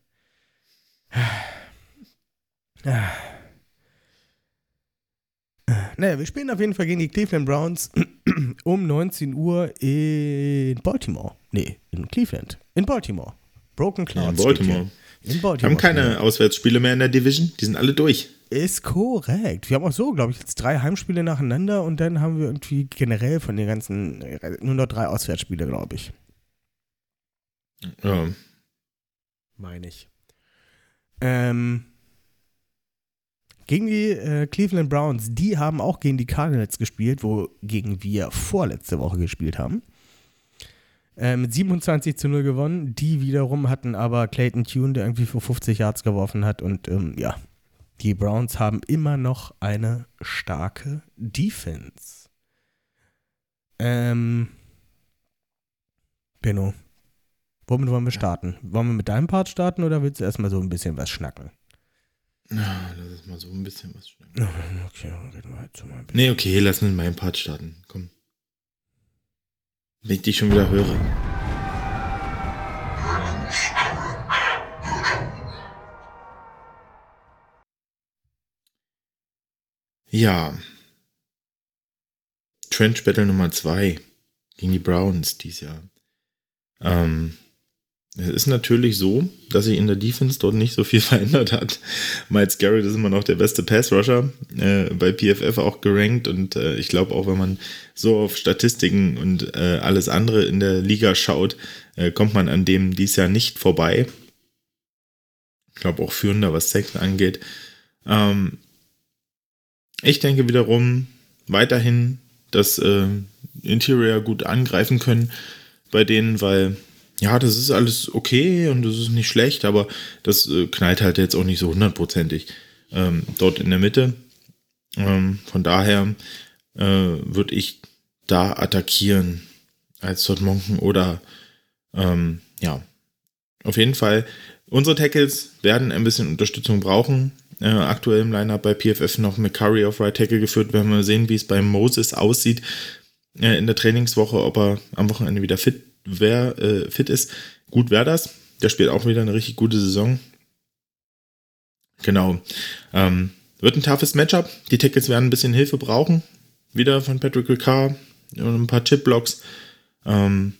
Naja, wir spielen auf jeden Fall gegen die Cleveland Browns [clears throat] um 19 Uhr in Baltimore. Nee, in Cleveland. In Baltimore. Broken Ja, Clouds. in Baltimore. In Wir Baltimore. haben keine Auswärtsspiele mehr in der Division. Die sind alle durch. Ist korrekt. Wir haben auch so, glaube ich, jetzt drei Heimspiele nacheinander und dann haben wir irgendwie generell von den ganzen nur noch drei Auswärtsspiele, glaube ich. Ja. Meine ich. Ähm, gegen die äh, Cleveland Browns, die haben auch gegen die Cardinals gespielt, wogegen wir vorletzte Woche gespielt haben. Äh, mit 27 zu 0 gewonnen. Die wiederum hatten aber Clayton Tune, der irgendwie für 50 Yards geworfen hat. Und ähm, ja, die Browns haben immer noch eine starke Defense. Ähm, Benno, womit wollen wir starten? Wollen wir mit deinem Part starten oder willst du erstmal so ein bisschen was schnacken? Na, lass uns mal so ein bisschen was schnacken. [laughs] Okay, reden wir halt so mal ein bisschen. Nee, okay, lass uns meinen Part starten. Komm. Wenn ich dich schon wieder höre. Ja. Trench Battle Nummer 2 gegen die Browns dieses Jahr. Ähm, es ist natürlich so, dass sich in der Defense dort nicht so viel [laughs] verändert hat. Miles Garrett ist immer noch der beste Pass-Rusher, äh, bei PFF auch gerankt und äh, ich glaube auch, wenn man so auf Statistiken und äh, alles andere in der Liga schaut, äh, kommt man an dem dies Jahr nicht vorbei. Ich glaube auch führender, was Sex angeht. Ähm, ich denke wiederum weiterhin, dass äh, Interior gut angreifen können bei denen, weil ja, das ist alles okay und das ist nicht schlecht, aber das äh, knallt halt jetzt auch nicht so hundertprozentig ähm, dort in der Mitte. Ähm, von daher äh, würde ich da attackieren als Todd Monken oder ähm, ja, auf jeden Fall. Unsere Tackles werden ein bisschen Unterstützung brauchen. Äh, aktuell im Lineup bei PFF noch McCurry auf Right Tackle geführt. Wir werden mal sehen, wie es bei Moses aussieht äh, in der Trainingswoche, ob er am Wochenende wieder fit wer äh, fit ist. Gut wäre das. Der spielt auch wieder eine richtig gute Saison. Genau. Ähm, wird ein toughes Matchup. Die Tackles werden ein bisschen Hilfe brauchen. Wieder von Patrick Ricard und ein paar Chipblocks. Ähm,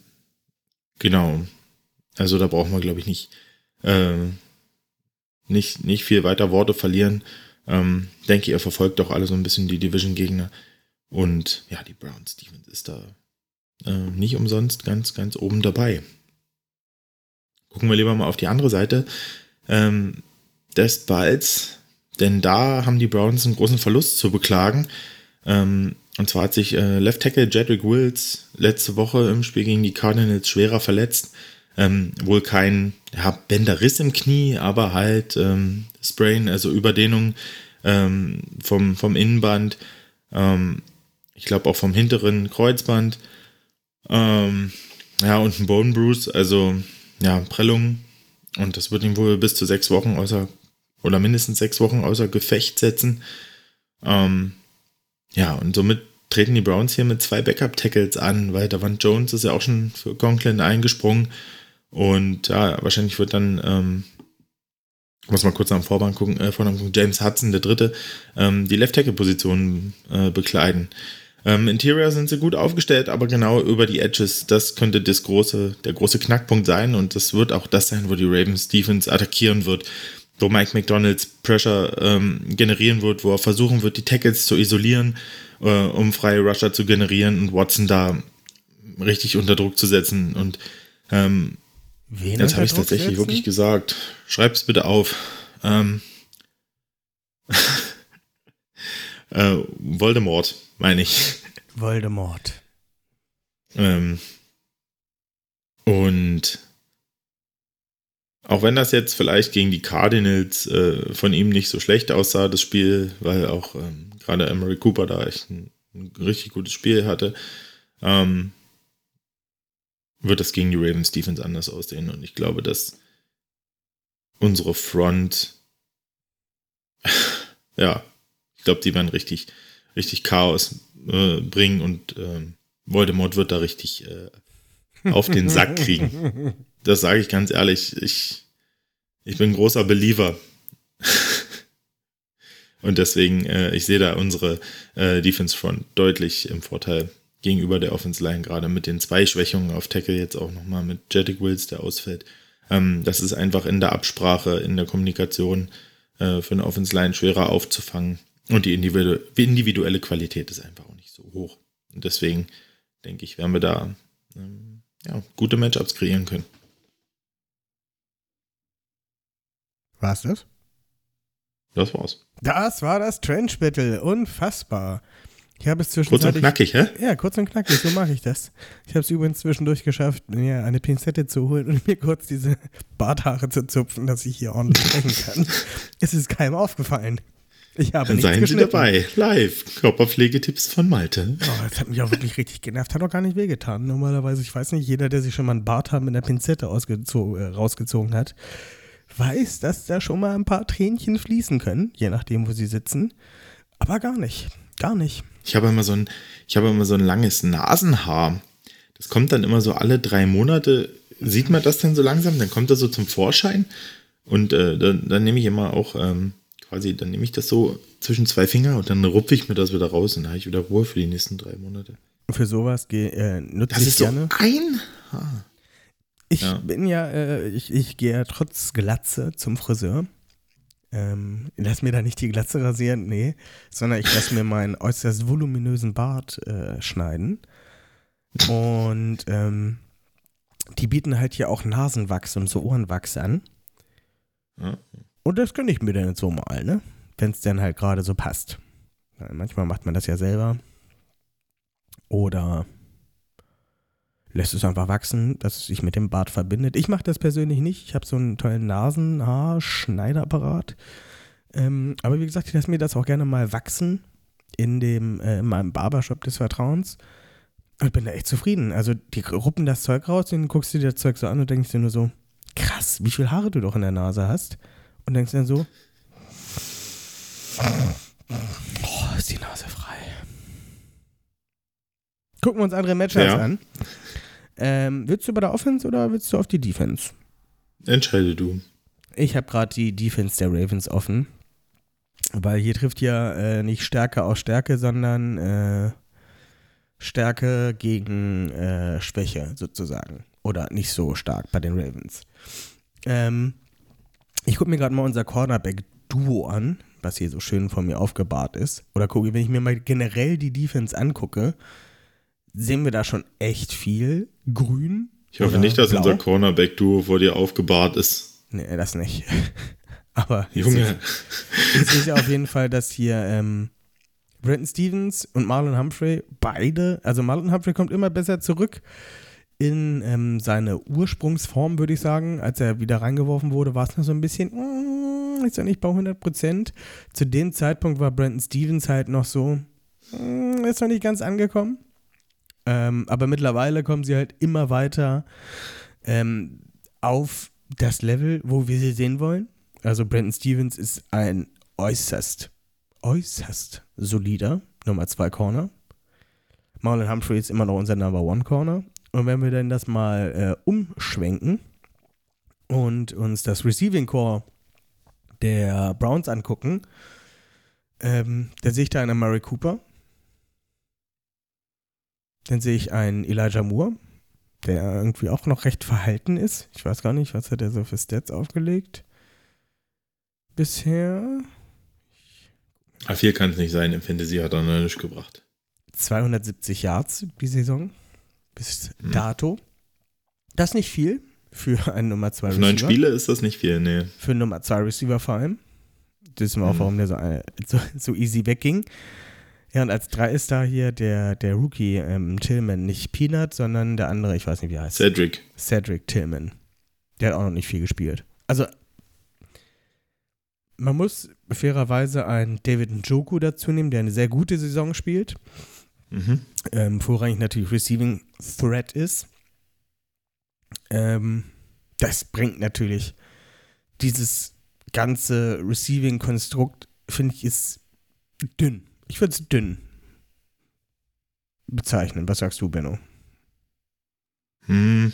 genau. Also da brauchen wir, glaube ich, nicht, äh, nicht, nicht viel weiter Worte verlieren. Ähm, denke, ihr verfolgt doch alle so ein bisschen die Division-Gegner. Und ja, die Browns Defense ist da äh, nicht umsonst ganz, ganz oben dabei. Gucken wir lieber mal auf die andere Seite ähm, des Balls, denn da haben die Browns einen großen Verlust zu beklagen. Ähm, und zwar hat sich äh, Left Tackle Jedrick Wills letzte Woche im Spiel gegen die Cardinals schwerer verletzt. Ähm, wohl kein ja, Bänderriss im Knie, aber halt ähm, Sprain, also Überdehnung ähm, vom, vom Innenband. Ähm, ich glaube auch vom hinteren Kreuzband. Ähm, ja, und ein Bone Bruise, also ja, Prellung. Und das wird ihn wohl bis zu sechs Wochen außer, oder mindestens sechs Wochen außer Gefecht setzen. Ähm, ja, und somit treten die Browns hier mit zwei Backup-Tackles an, weil Davant Jones ist ja auch schon für Conklin eingesprungen. Und ja, wahrscheinlich wird dann, ähm, muss mal kurz am Vorband gucken, äh, Vornamen gucken, James Hudson, der dritte, ähm, die Left-Tackle-Position äh, bekleiden. Ähm, Interior sind sie gut aufgestellt, aber genau über die Edges, das könnte das große, der große Knackpunkt sein und das wird auch das sein, wo die Ravens Defense attackieren wird, wo Mike McDonalds Pressure ähm, generieren wird, wo er versuchen wird, die Tackles zu isolieren, äh, um freie Rusher zu generieren und Watson da richtig unter Druck zu setzen und ähm, Wen das habe ich tatsächlich setzen? wirklich gesagt. Schreib's bitte auf. Ähm, [laughs] äh, Voldemort meine ich. Voldemort. Ähm, und auch wenn das jetzt vielleicht gegen die Cardinals äh, von ihm nicht so schlecht aussah, das Spiel, weil auch ähm, gerade Emery Cooper da echt ein, ein richtig gutes Spiel hatte, ähm, wird das gegen die Ravens Defense anders aussehen. Und ich glaube, dass unsere Front, [laughs] ja, ich glaube, die werden richtig, richtig Chaos äh, bringen und äh, Voldemort wird da richtig äh, auf den Sack [laughs] kriegen. Das sage ich ganz ehrlich. Ich, ich bin großer Believer. [laughs] und deswegen, äh, ich sehe da unsere äh, Defense Front deutlich im Vorteil gegenüber der Offense Line, gerade mit den zwei Schwächungen auf Tackle jetzt auch nochmal mit Jettic Wills, der ausfällt. Ähm, das ist einfach in der Absprache, in der Kommunikation äh, für eine Offense Line schwerer aufzufangen. Und die individuelle Qualität ist einfach auch nicht so hoch. Und deswegen denke ich, werden wir da ähm, ja, gute Matchups kreieren können. War's das? Das war's. Das war das Trench Battle. Unfassbar. Ich habe es zwischendurch. Kurz und knackig, hä? Ja, kurz und knackig, so mache ich das. Ich habe es übrigens zwischendurch geschafft, mir eine Pinzette zu holen und mir kurz diese Barthaare zu zupfen, dass ich hier ordentlich sprechen kann. es ist keinem aufgefallen. Ich habe Dann seien Sie dabei, live. Körperpflegetipps von Malte. Oh, das hat mich auch wirklich richtig genervt. Hat auch gar nicht wehgetan. Normalerweise, ich weiß nicht, jeder, der sich schon mal einen Bart mit einer Pinzette äh, rausgezogen hat, weiß, dass da schon mal ein paar Tränchen fließen können, je nachdem, wo sie sitzen. Aber gar nicht. Gar nicht. Ich habe immer so ein, ich habe immer so ein langes Nasenhaar. Das kommt dann immer so alle drei Monate. Sieht man das dann so langsam? Dann kommt das so zum Vorschein. Und äh, dann, dann nehme ich immer auch ähm, quasi, dann nehme ich das so zwischen zwei Finger und dann rupfe ich mir das wieder raus und dann habe ich wieder Ruhe für die nächsten drei Monate. Für sowas äh, nutze das ich gerne. So ein Haar. Ich Ja. bin ja, äh, ich, ich gehe ja trotz Glatze zum Friseur. Ähm, lass mir da nicht die Glatze rasieren, nee, sondern ich lasse mir meinen äußerst voluminösen Bart äh, schneiden. Und ähm, die bieten halt hier auch Nasenwachs und so Ohrenwachs an. Ja. Und das gönne ich mir dann so mal, ne? Wenn es dann halt gerade so passt. Manchmal macht man das ja selber. Oder lässt es einfach wachsen, dass es sich mit dem Bart verbindet. Ich mache das persönlich nicht. Ich habe so einen tollen Nasenhaarschneiderapparat. Ähm, aber wie gesagt, ich lasse mir das auch gerne mal wachsen in, dem, äh, in meinem Barbershop des Vertrauens. Und bin da echt zufrieden. Also die ruppen das Zeug raus, dann guckst du dir das Zeug so an und denkst dir nur so, krass, wie viel Haare du doch in der Nase hast. Und denkst dann so, oh, ist die Nase frei. Gucken wir uns andere Matchups Ja. an. Ähm, willst du bei der Offense oder willst du auf die Defense? Entscheide du. Ich habe gerade die Defense der Ravens offen, weil hier trifft ja äh, nicht Stärke aus Stärke, sondern äh, Stärke gegen äh, Schwäche sozusagen. Oder nicht so stark bei den Ravens. Ähm, ich gucke mir gerade mal unser Cornerback-Duo an, was hier so schön von mir aufgebahrt ist. Oder gucke, wenn ich mir mal generell die Defense angucke, sehen wir da schon echt viel grün. Ich hoffe nicht, dass blau. unser Cornerback-Duo vor dir aufgebahrt ist. Nee, das nicht. [laughs] Aber Junge. Ich sehe auf jeden Fall, dass hier ähm, Brandon Stevens und Marlon Humphrey beide, also Marlon Humphrey kommt immer besser zurück in ähm, seine Ursprungsform, würde ich sagen. Als er wieder reingeworfen wurde, war es noch so ein bisschen, mm, ist ja nicht bei 100 Prozent. Zu dem Zeitpunkt war Brandon Stevens halt noch so, mm, ist noch nicht ganz angekommen. Ähm, aber mittlerweile kommen sie halt immer weiter ähm, auf das Level, wo wir sie sehen wollen. Also Brandon Stevens ist ein äußerst, äußerst solider Nummer 2 Corner. Marlon Humphrey ist immer noch unser Number One Corner. Und wenn wir dann das mal äh, umschwenken und uns das Receiving Core der Browns angucken, ähm, dann sehe ich da einen Murray Cooper. Dann sehe ich einen Elijah Moore, der irgendwie auch noch recht verhalten ist. Ich weiß gar nicht, was hat er so für Stats aufgelegt bisher. A4 kann es nicht sein, im Fantasy hat er noch nicht gebracht. 270 Yards die Saison bis Hm. dato. Das ist nicht viel für einen Nummer 2 Auf neun Receiver. Spiele ist das nicht viel, nee. Für einen Nummer 2 Receiver vor allem. Das wissen wir auch, Hm. warum der so, äh, so, so easy wegging. Ja, und als drei ist da hier der, der Rookie ähm, Tillman. Nicht Peanut, sondern der andere, ich weiß nicht, wie er heißt. Cedric. Cedric Tillman. Der hat auch noch nicht viel gespielt. Also, man muss fairerweise einen David Njoku dazu nehmen, der eine sehr gute Saison spielt. Mhm. Ähm, vorrangig natürlich Receiving Threat ist. Ähm, das bringt natürlich dieses ganze Receiving-Konstrukt, finde ich, ist dünn. Ich würde es dünn bezeichnen. Was sagst du, Benno? Hm.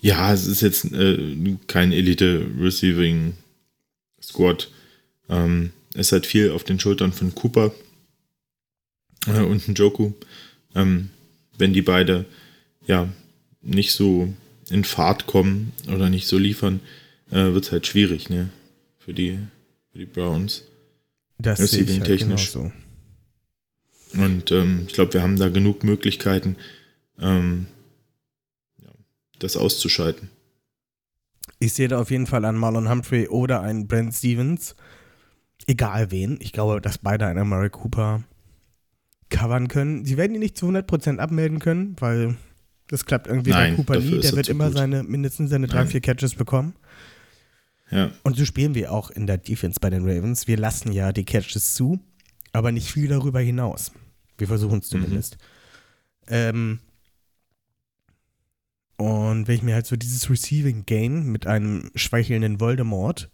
Ja, es ist jetzt äh, kein Elite-Receiving-Squad. Ähm, es hat viel auf den Schultern von Cooper äh, und Njoku. Ähm, wenn die beide ja nicht so in Fahrt kommen oder nicht so liefern, äh, wird es halt schwierig, ne? Für die, für die Browns. Das sehe ich halt Receiving-technisch. genauso. Und ähm, ich glaube, wir haben da genug Möglichkeiten, ähm, das auszuschalten. Ich sehe da auf jeden Fall an Marlon Humphrey oder einen Brent Stevens. Egal wen. Ich glaube, dass beide einen Murray Cooper covern können. Sie werden ihn nicht zu 100% abmelden können, weil das klappt irgendwie Nein, bei Cooper ist Der er wird immer gut. seine, mindestens seine drei, vier Catches bekommen. Ja, Und so spielen wir auch in der Defense bei den Ravens. Wir lassen ja die Catches zu, aber nicht viel darüber hinaus. Wir versuchen es zumindest. Ähm, und wenn ich mir halt so dieses Receiving Game mit einem schweichelnden Voldemort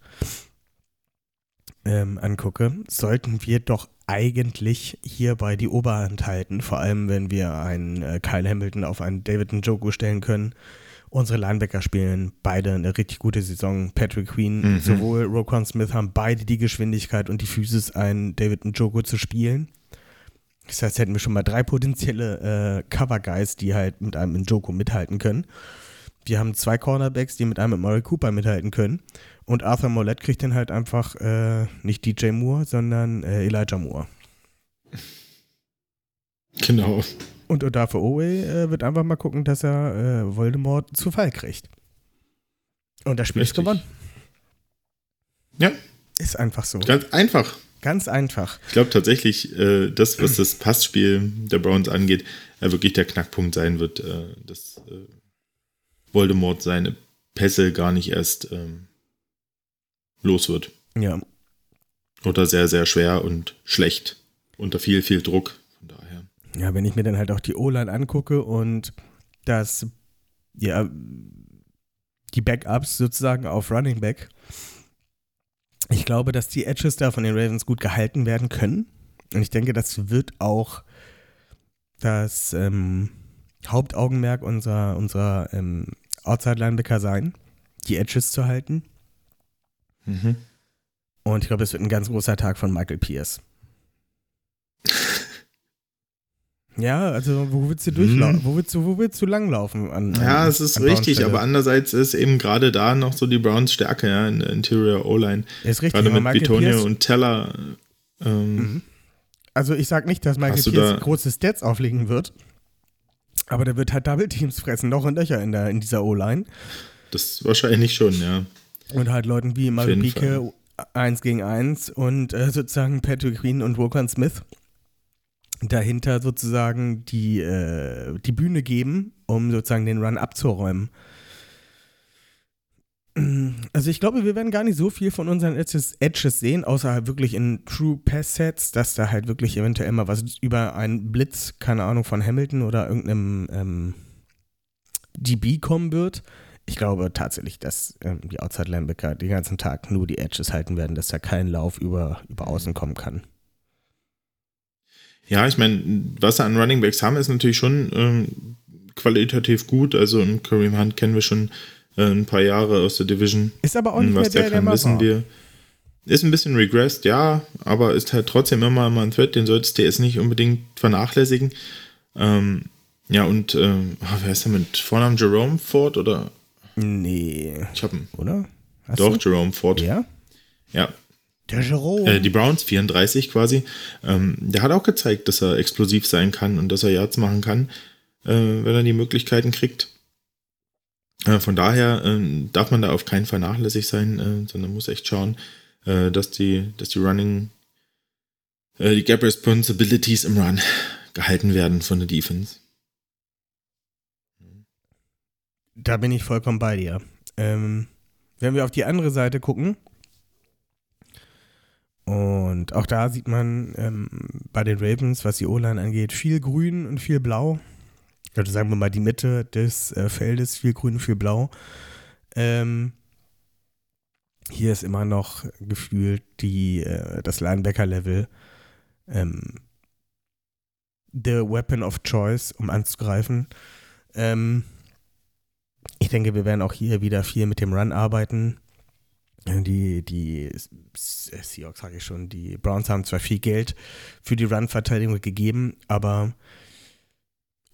ähm, angucke, sollten wir doch eigentlich hierbei die Oberhand halten. Vor allem, wenn wir einen äh, Kyle Hamilton auf einen David Njoku stellen können. Unsere Linebacker spielen beide eine richtig gute Saison. Patrick Queen, Mhm. sowohl Roquan Smith haben beide die Geschwindigkeit und die Physis, einen David Njoku zu spielen. Das heißt, hätten wir schon mal drei potenzielle äh, Cover-Guys, die halt mit einem Njoku mithalten können. Wir haben zwei Cornerbacks, die mit einem mit Murray Cooper mithalten können. Und Arthur Mollett kriegt dann halt einfach äh, nicht DJ Moore, sondern äh, Elijah Moore. Genau. Und Odafe Owe äh, wird einfach mal gucken, dass er äh, Voldemort zu Fall kriegt. Und das Spiel ist Richtig. gewonnen. Ja, Ist einfach so. ganz einfach. Ganz einfach. Ich glaube tatsächlich, äh, das, was das Passspiel der Browns angeht, äh, wirklich der Knackpunkt sein wird, äh, dass äh, Voldemort seine Pässe gar nicht erst ähm, los wird. Ja. Oder sehr, sehr schwer und schlecht. Unter viel, viel Druck. Von daher. Ja, wenn ich mir dann halt auch die O-Line angucke und das, ja, die Backups sozusagen auf Running Back. Ich glaube, dass die Edges da von den Ravens gut gehalten werden können. Und ich denke, das wird auch das ähm, Hauptaugenmerk unserer, unserer ähm, Outside-Linebacker sein, die Edges zu halten. Mhm. Und ich glaube, es wird ein ganz großer Tag von Michael Pierce. [laughs] Ja, also wo willst du durchlaufen? Wo, willst du, wo willst du langlaufen? An, an, Hm. Ja, es ist richtig, aber andererseits ist eben gerade da noch so die Browns Stärke, ja, in der Interior O-Line. Ist richtig, Gerade mit Michael Bitonio Pierce, und Teller. Ähm, Mhm. Also ich sag nicht, dass Michael Pierce da- große Stats auflegen wird, aber der wird halt Double Teams fressen, noch und Löcher in, der, in dieser O-Line. Das wahrscheinlich schon, ja. Und halt Leuten wie Marubike 1 gegen 1 und äh, sozusagen Patrick Queen und Rokan Smith dahinter sozusagen die, äh, die Bühne geben, um sozusagen den Run abzuräumen. Also ich glaube, wir werden gar nicht so viel von unseren Edges, Edges sehen, außer halt wirklich in True Pass Sets, dass da halt wirklich eventuell mal was über einen Blitz, keine Ahnung, von Hamilton oder irgendeinem ähm, DB kommen wird. Ich glaube tatsächlich, dass ähm, die Outside Linebacker den ganzen Tag nur die Edges halten werden, dass da kein Lauf über, über außen kommen kann. Ja, ich meine, was wir an Running Backs haben, ist natürlich schon ähm, qualitativ gut. Also einen Kareem Hunt kennen wir schon ein paar Jahre aus der Division. Ist aber auch nicht mehr Was der, der der kann, mal wissen war. wir. Ist ein bisschen regressed, ja, aber ist halt trotzdem immer mal ein Threat, den solltest du jetzt nicht unbedingt vernachlässigen. Ähm, ja, und ähm, wer ist da mit Vornamen Jerome Ford oder? Nee, Ich habe ihn. oder? Hast Doch, du? Jerome Ford. Ja? Ja, Der Jerome. äh, die Browns 34 quasi. Ähm, der hat auch gezeigt, dass er explosiv sein kann und dass er Yards machen kann, äh, wenn er die Möglichkeiten kriegt. Äh, von daher äh, darf man da auf keinen Fall nachlässig sein, äh, sondern muss echt schauen, äh, dass die, dass die Running, die Gap Responsibilities im Run gehalten werden von der Defense. Da bin ich vollkommen bei dir. Ähm, wenn wir auf die andere Seite gucken, und auch da sieht man ähm, bei den Ravens, was die O-Line angeht, viel Grün und viel Blau. Also sagen wir mal die Mitte des äh, Feldes, viel Grün viel Blau. Ähm, hier ist immer noch gefühlt die, äh, das Linebacker-Level ähm, the weapon of choice, um anzugreifen. Ähm, ich denke, wir werden auch hier wieder viel mit dem Run arbeiten. Äh, Die, die Seahawks, sage ich schon, die Browns haben zwar viel Geld für die Run-Verteidigung gegeben, aber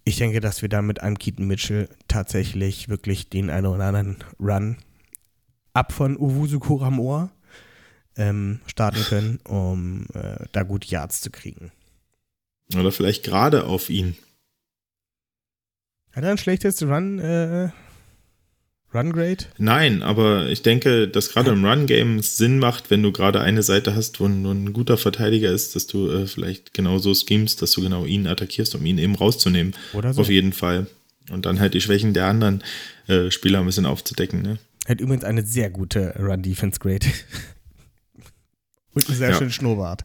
ich denke, dass wir da mit einem Keaton Mitchell tatsächlich wirklich den einen oder anderen Run ab von Uwusu Kuramor ähm, starten können, um äh, da gut Yards zu kriegen. Oder vielleicht gerade auf ihn. Hat er ein schlechtes Run, äh, Run Grade? Nein, aber ich denke, dass gerade im Run-Game es Sinn macht, wenn du gerade eine Seite hast, wo wo ein guter Verteidiger ist, dass du äh, vielleicht genau so schemst, dass du genau ihn attackierst, um ihn eben rauszunehmen. Oder so. Auf jeden Fall. Und dann halt die Schwächen der anderen äh, Spieler ein bisschen aufzudecken. Ne? Hat übrigens eine sehr gute Run-Defense-Grade. [laughs] Und einen sehr Ja. schönen Schnurrbart.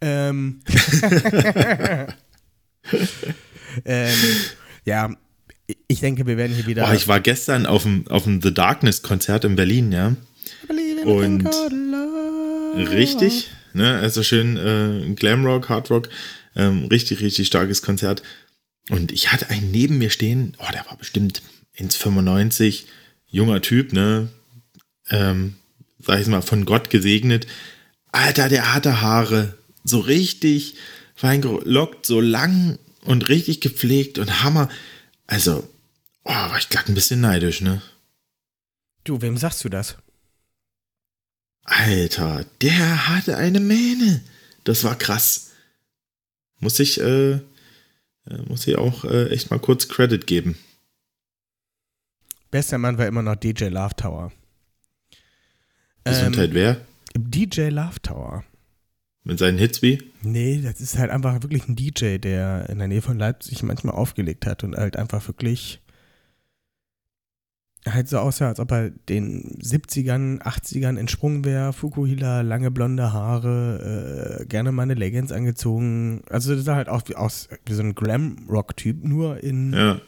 Ähm, [laughs] [laughs] ähm, ja, ich denke, wir werden hier wieder. Boah, ich war gestern auf dem, auf dem The Darkness-Konzert in Berlin, ja. und- Richtig, ne? Also schön äh, Glamrock, Hardrock, ähm, richtig, richtig starkes Konzert. Und ich hatte einen neben mir stehen, oh, der war bestimmt 1,95, junger Typ, ne? Ähm, sag ich mal, von Gott gesegnet. Alter, der hatte Haare, so richtig fein gelockt, so lang und richtig gepflegt und Hammer. Also, Oh, war ich glatt ein bisschen neidisch, ne? Du, wem sagst du das? Alter, der hatte eine Mähne. Das war krass. Muss ich, äh, äh, muss ich auch äh, echt mal kurz Credit geben. Bester Mann war immer noch DJ Love Tower. Gesundheit wer? DJ Love Tower. Mit seinen Hits wie? Nee, das ist halt einfach wirklich ein DJ, der in der Nähe von Leipzig manchmal aufgelegt hat und halt einfach wirklich halt so aussah, als ob er den 70ern, 80ern entsprungen wäre. Fukuhila, lange blonde Haare, äh, gerne meine Leggings angezogen. Also das sah halt auch wie, aus, wie so ein Glam-Rock-Typ, nur in Ja,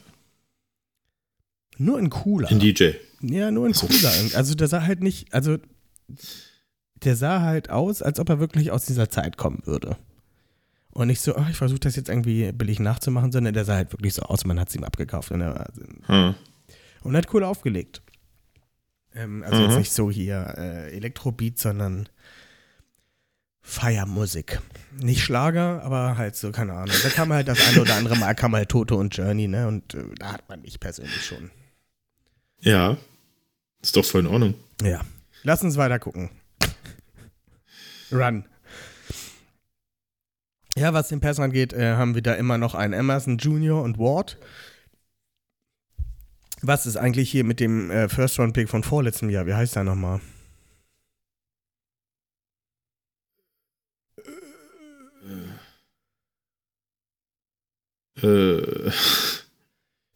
nur in cooler. ein DJ. Ja, nur in cooler. Also der sah halt nicht, also der sah halt aus, als ob er wirklich aus dieser Zeit kommen würde. Und nicht so, ach, ich versuche das jetzt irgendwie billig nachzumachen, sondern der sah halt wirklich so aus, man hat es ihm abgekauft und er war, Hm. und hat cool aufgelegt. Ähm, also Mhm. jetzt nicht so hier äh, Elektrobeat, sondern Feiermusik. Nicht Schlager, aber halt so, keine Ahnung. Da kam halt das eine oder andere Mal, kam halt Toto und Journey, ne? Und äh, da hat man mich persönlich schon. Ja, ist doch voll in Ordnung. Ja. Lass uns weiter gucken. Run. Ja, was den Pass angeht, äh, haben wir da immer noch einen Emerson Junior und Ward. Was ist eigentlich hier mit dem äh, First-Round-Pick von vorletztem Jahr? Wie heißt der nochmal? Äh,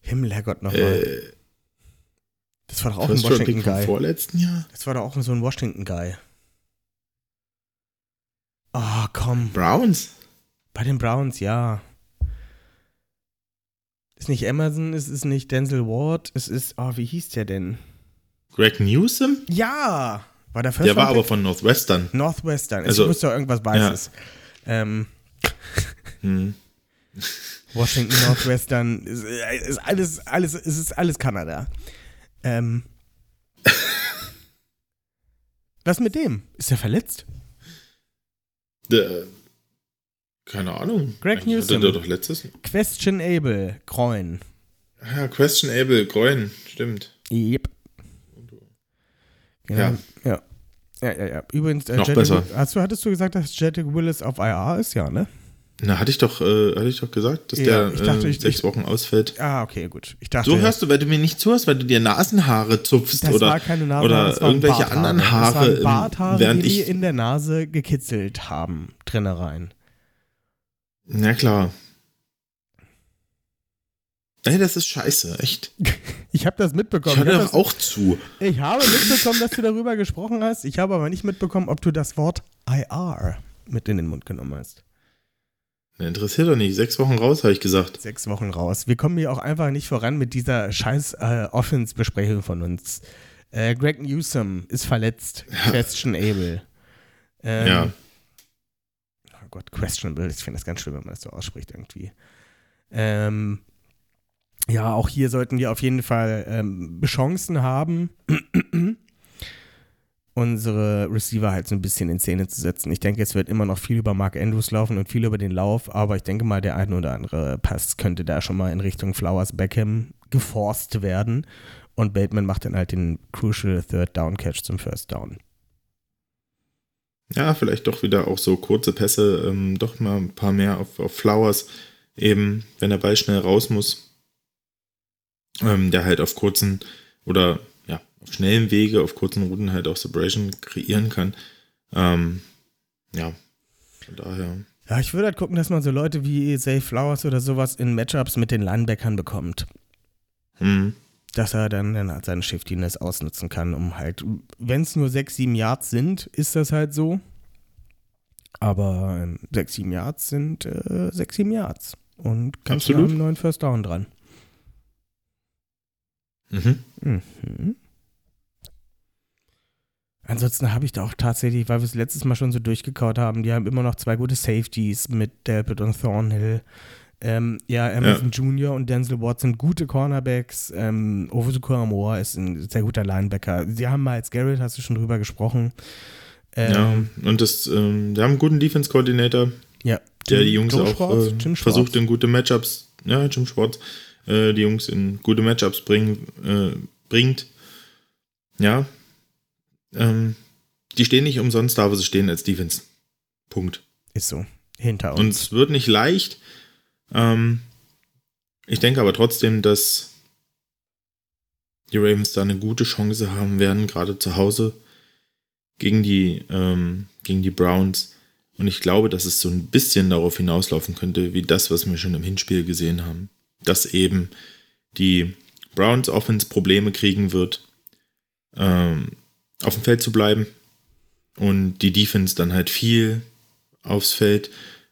Himmel, Herrgott, nochmal. äh, das war doch auch ein First vom Washington-Guy. vorletzten Jahr? Das war doch auch so ein Washington-Guy. Ah, komm. Browns? Bei den Browns, ja. Ist nicht Emerson, es ist nicht Denzel Ward, es ist, oh, wie hieß der denn? Greg Newsom? Ja! War der First Der war aber von Northwestern. Northwestern. Also- ich wusste doch irgendwas Weißes. Ähm, [laughs] Hm. Washington, Northwestern, ist, ist alles, alles, es ist alles Kanada. Ähm, [laughs] was mit dem? Ist er verletzt? Der, keine Ahnung. Greg Eigentlich Newsom. doch letztes. Questionable, Groin. Ja, Questionable, Groin, stimmt. Yep. Genau. Ja. Ja. Ja, ja, ja. Übrigens, äh, Noch Jedrick besser. Hast du, hattest du gesagt, dass Jedrick Willis auf IR ist? Ja, ne? Na, hatte ich doch, äh, hatte ich doch gesagt, dass Ja, der ich dachte, äh, ich- sechs Wochen ausfällt. Ah, okay, gut. Ich dachte, So hörst du, weil du mir nicht zuhörst, weil du dir Nasenhaare zupfst das oder, war keine Nase, oder das waren irgendwelche Barthaare. anderen Das Haare, waren im- Barthaare, während die die ich. in der Nase gekitzelt haben, drinne rein. Na klar. Ey, das ist scheiße, echt. [laughs] Ich habe das Ich mitbekommen. höre Ich, doch hab das, auch zu. ich habe mitbekommen, dass du darüber gesprochen hast. Ich habe aber nicht mitbekommen, ob du das Wort IR mit in den Mund genommen hast. Interessiert doch nicht. Sechs Wochen raus, habe ich gesagt. Sechs Wochen raus. Wir kommen hier auch einfach nicht voran mit dieser scheiß äh, Offense-Besprechung von uns. Äh, Greg Newsom ist verletzt. [laughs] Questionable. Ähm, Ja. Oh Gott, questionable. Ich finde das ganz schlimm, wenn man das so ausspricht irgendwie. Ähm, ja, auch hier sollten wir auf jeden Fall ähm, Chancen haben, [clears throat] unsere Receiver halt so ein bisschen in Szene zu setzen. Ich denke, es wird immer noch viel über Mark Andrews laufen und viel über den Lauf, aber ich denke mal, der ein oder andere Pass könnte da schon mal in Richtung Flowers Beckham geforst werden und Bateman macht dann halt den crucial Third Down Catch zum First Down. Ja, vielleicht doch wieder auch so kurze Pässe, ähm, doch mal ein paar mehr auf, auf Flowers, eben, wenn der Ball schnell raus muss. Ähm, der halt auf kurzen oder auf schnellen Wege, auf kurzen Routen halt auch Separation kreieren kann. Ähm, ja, von daher. Ja, ich würde halt gucken, dass man so Leute wie Zay Flowers oder sowas in Matchups mit den Linebackern bekommt. Hm, dass er dann, dann halt seine Shiftiness ausnutzen kann, um halt, wenn es nur 6, 7 Yards sind, ist das halt so. Aber ähm, 6, 7 Yards sind äh, 6, 7 Yards. Und kannst du Absolut. einen neuen First Down dran. mhm. Mhm. Ansonsten habe ich da auch tatsächlich, weil wir es letztes Mal schon so durchgekaut haben, die haben immer noch zwei gute Safeties mit Delpit und Thornhill. Ähm, ja, Emerson Jr. und Denzel Ward sind gute Cornerbacks. Ähm, Ovusuko Amor ist ein sehr guter Linebacker. Sie haben mal als Garrett, hast du schon drüber gesprochen. Ähm, Ja, und das, ähm, haben einen guten Defense-Koordinator, ja. der Jim- die Jungs Joe auch Schwartz, äh, Jim versucht in gute Matchups, ja, Jim Schwartz, äh, die Jungs in gute Matchups bringen, äh, bringt. Ja. Ähm, die stehen nicht umsonst da, wo sie stehen als Defense. Punkt. Ist so. Hinter uns. Und es wird nicht leicht. Ähm, ich denke aber trotzdem, dass die Ravens da eine gute Chance haben werden, gerade zu Hause gegen die, ähm, gegen die Browns. Und ich glaube, dass es so ein bisschen darauf hinauslaufen könnte, wie das, was wir schon im Hinspiel gesehen haben. Dass eben die Browns Offense Probleme kriegen wird, ähm, auf dem Feld zu bleiben. Und die Defense dann halt viel aufs Feld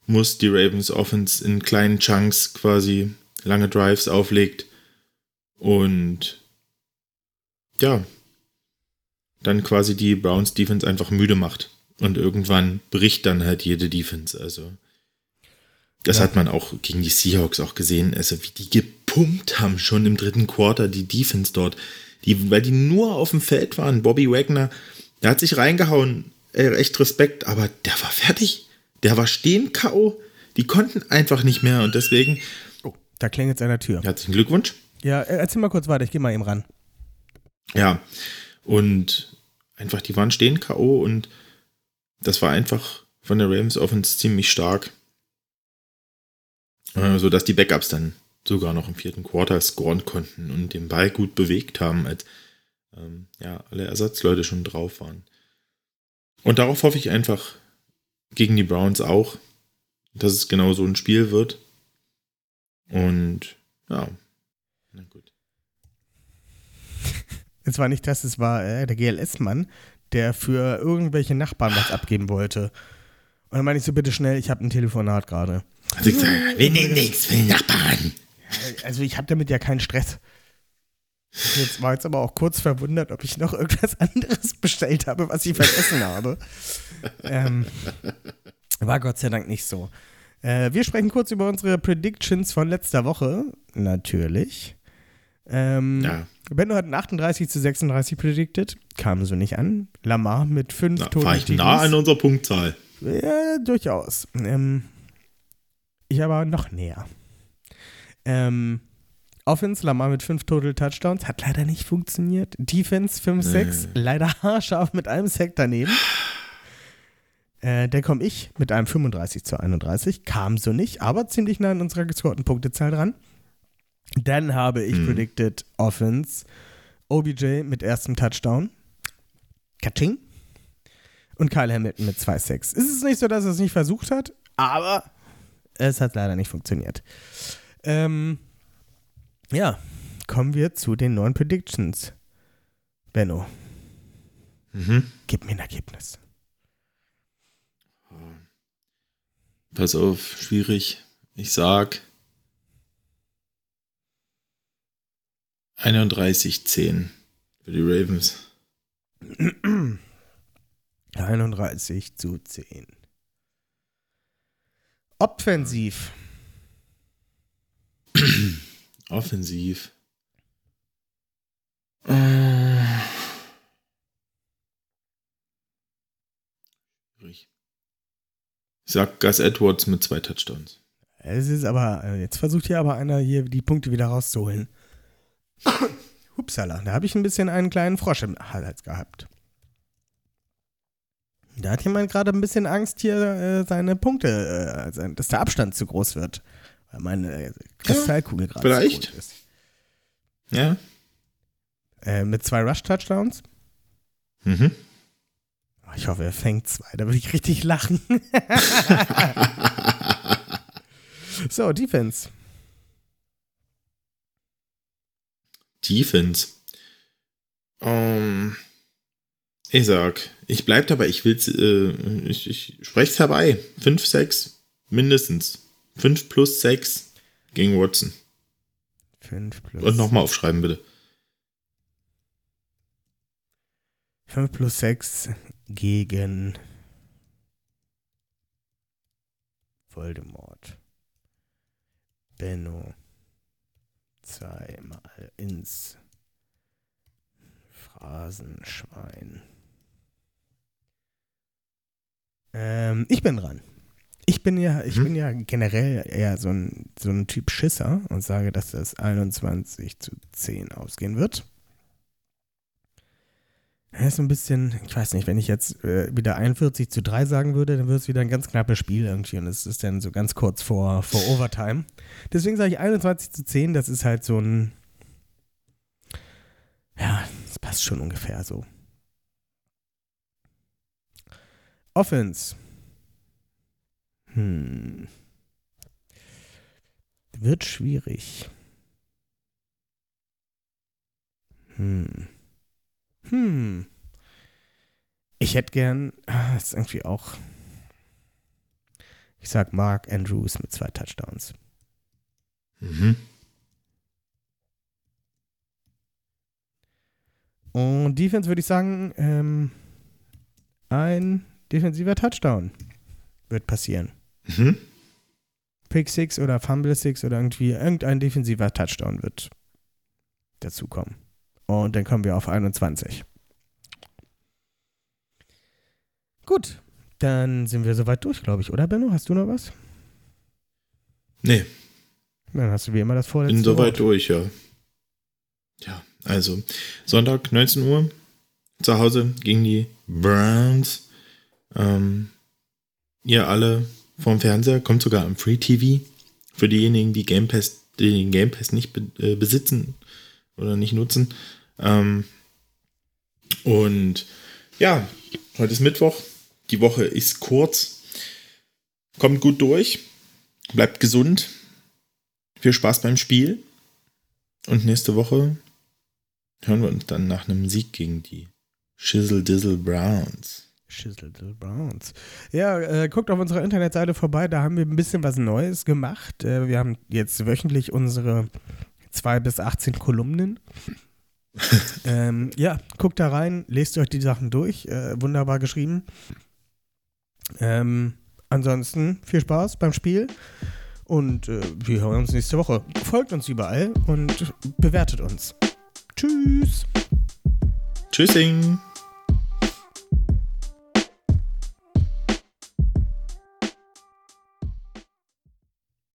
muss, die Ravens Offense in kleinen Chunks quasi lange Drives auflegt. Und ja, dann quasi die Browns Defense einfach müde macht. Und irgendwann bricht dann halt jede Defense. Also, das Ja. hat man auch gegen die Seahawks auch gesehen. Also, wie die gepumpt haben schon im dritten Quarter, die Defense dort. Die, weil die nur auf dem Feld waren. Bobby Wagner, der hat sich reingehauen. Ey, echt Respekt, aber der war fertig. Der war stehen K.O. Die konnten einfach nicht mehr und deswegen oh, da klingelt es an der Tür. herzlichen Glückwunsch. Ja, äh, erzähl mal kurz weiter, ich gehe mal eben ran. Ja, und einfach, die waren stehen K.O. und das war einfach von der Ravens Offense ziemlich stark. Äh, sodass die Backups dann sogar noch im vierten Quarter scoren konnten und den Ball gut bewegt haben, als ähm, ja, alle Ersatzleute schon drauf waren. Und darauf hoffe ich einfach gegen die Browns auch, dass es genau so ein Spiel wird. Und ja, na gut. [laughs] Es war nicht das, es war äh, der GLS-Mann, der für irgendwelche Nachbarn was abgeben wollte. Und dann meine ich so, bitte schnell, ich habe ein Telefonat gerade. Also ich sage, wir nehmen nichts für die Nachbarn. Also ich habe damit ja keinen Stress. Ich jetzt war jetzt aber auch kurz verwundert, ob ich noch irgendwas anderes bestellt habe, was ich vergessen habe. Ähm, war Gott sei Dank nicht so. Äh, wir sprechen kurz über unsere Predictions von letzter Woche. Natürlich. Ähm, Ja. Benno hat ein 38 zu 36 predicted. Kam so nicht an. Lamar mit 5 Na, Toten. war ich nah an unserer Punktzahl. Ja, durchaus. Ähm, ich aber noch näher. Ähm, Offense, Lamar mit 5 Total Touchdowns, hat leider nicht funktioniert. Defense 5-6, leider haarscharf mit einem Sack daneben. Äh, dann komme ich mit einem 35 zu 31, kam so nicht, aber ziemlich nah an unserer gescorten Punktezahl dran. Dann habe ich Mhm. predicted Offense, OBJ mit erstem Touchdown. Katsching. Und Kyle Hamilton mit 2-6. Es ist nicht so, dass er es nicht versucht hat, aber es hat leider nicht funktioniert. Ähm, ja, kommen wir zu den neuen Predictions. Benno, Mhm. gib mir ein Ergebnis. Pass auf, schwierig. Ich sag 31-10 für die Ravens. [clears throat] 31 zu 10. Offensiv. Offensiv. Äh. Schwierig. Ich sag Gus Edwards mit zwei Touchdowns. Es ist aber, äh, jetzt versucht hier aber einer hier die Punkte wieder rauszuholen. [coughs] Hupsala, da habe ich ein bisschen einen kleinen Frosch im Hals gehabt. Da hat jemand gerade ein bisschen Angst, hier äh, seine Punkte, äh, sein, dass der Abstand zu groß wird. Weil meine äh, Kristallkugel gerade zu vielleicht. groß ist. Ja? Äh, mit zwei Rush-Touchdowns. Mhm. Oh, Ich hoffe, er fängt zwei, da würde ich richtig lachen. [laughs] so, Defense. Defense. Ähm, ich sag, ich bleib dabei, ich will's, äh, ich, ich sprech's herbei. 5, 6, mindestens. 5 plus 6 gegen Watson. 5 plus, Und nochmal aufschreiben, bitte. 5 plus 6 gegen Voldemort. Benno. Zweimal ins Phrasenschwein. Ähm, ich bin dran. Ich bin ja, ich mhm. bin ja generell eher so ein, so ein Typ Schisser und sage, dass das 21 zu 10 ausgehen wird. Das ist ein bisschen, ich weiß nicht, wenn ich jetzt äh, wieder 41 zu 3 sagen würde, dann würde es wieder ein ganz knappes Spiel irgendwie und es ist dann so ganz kurz vor, vor Overtime. Deswegen sage ich 21 zu 10, das ist halt so ein, ja, das passt schon ungefähr so. Offense. Hm. Wird schwierig. Hm. Hm. Ich hätte gern, ah, ist irgendwie auch, ich sag Mark Andrews mit zwei Touchdowns. Mhm. Und Defense würde ich sagen, ähm, ein defensiver Touchdown wird passieren. Mhm. Pick Six oder Fumble Six oder irgendwie irgendein defensiver Touchdown wird dazukommen. Und dann kommen wir auf 21. Gut, dann sind wir soweit durch, glaube ich, oder Benno? Hast du noch was? Nee. Dann hast du wie immer das vorletzte Bin soweit durch, ja. Ja, also Sonntag 19 Uhr zu Hause gegen die Browns. Ähm, ihr alle vom Fernseher, kommt sogar am Free TV. Für diejenigen, die Game Pass, die den Game Pass nicht be äh, besitzen oder nicht nutzen. Ähm, und ja, heute ist Mittwoch. Die Woche ist kurz. Kommt gut durch. Bleibt gesund. Viel Spaß beim Spiel. Und nächste Woche hören wir uns dann nach einem Sieg gegen die Shizzle Dizzle Browns. Dizzle Browns. Ja, äh, guckt auf unserer Internetseite vorbei, da haben wir ein bisschen was Neues gemacht. Äh, wir haben jetzt wöchentlich unsere 2 bis 18 Kolumnen. [laughs] ähm, ja, guckt da rein, lest euch die Sachen durch. Äh, wunderbar geschrieben. Ähm, ansonsten viel Spaß beim Spiel und äh, wir hören uns nächste Woche. Folgt uns überall und bewertet uns. Tschüss. Tschüssing.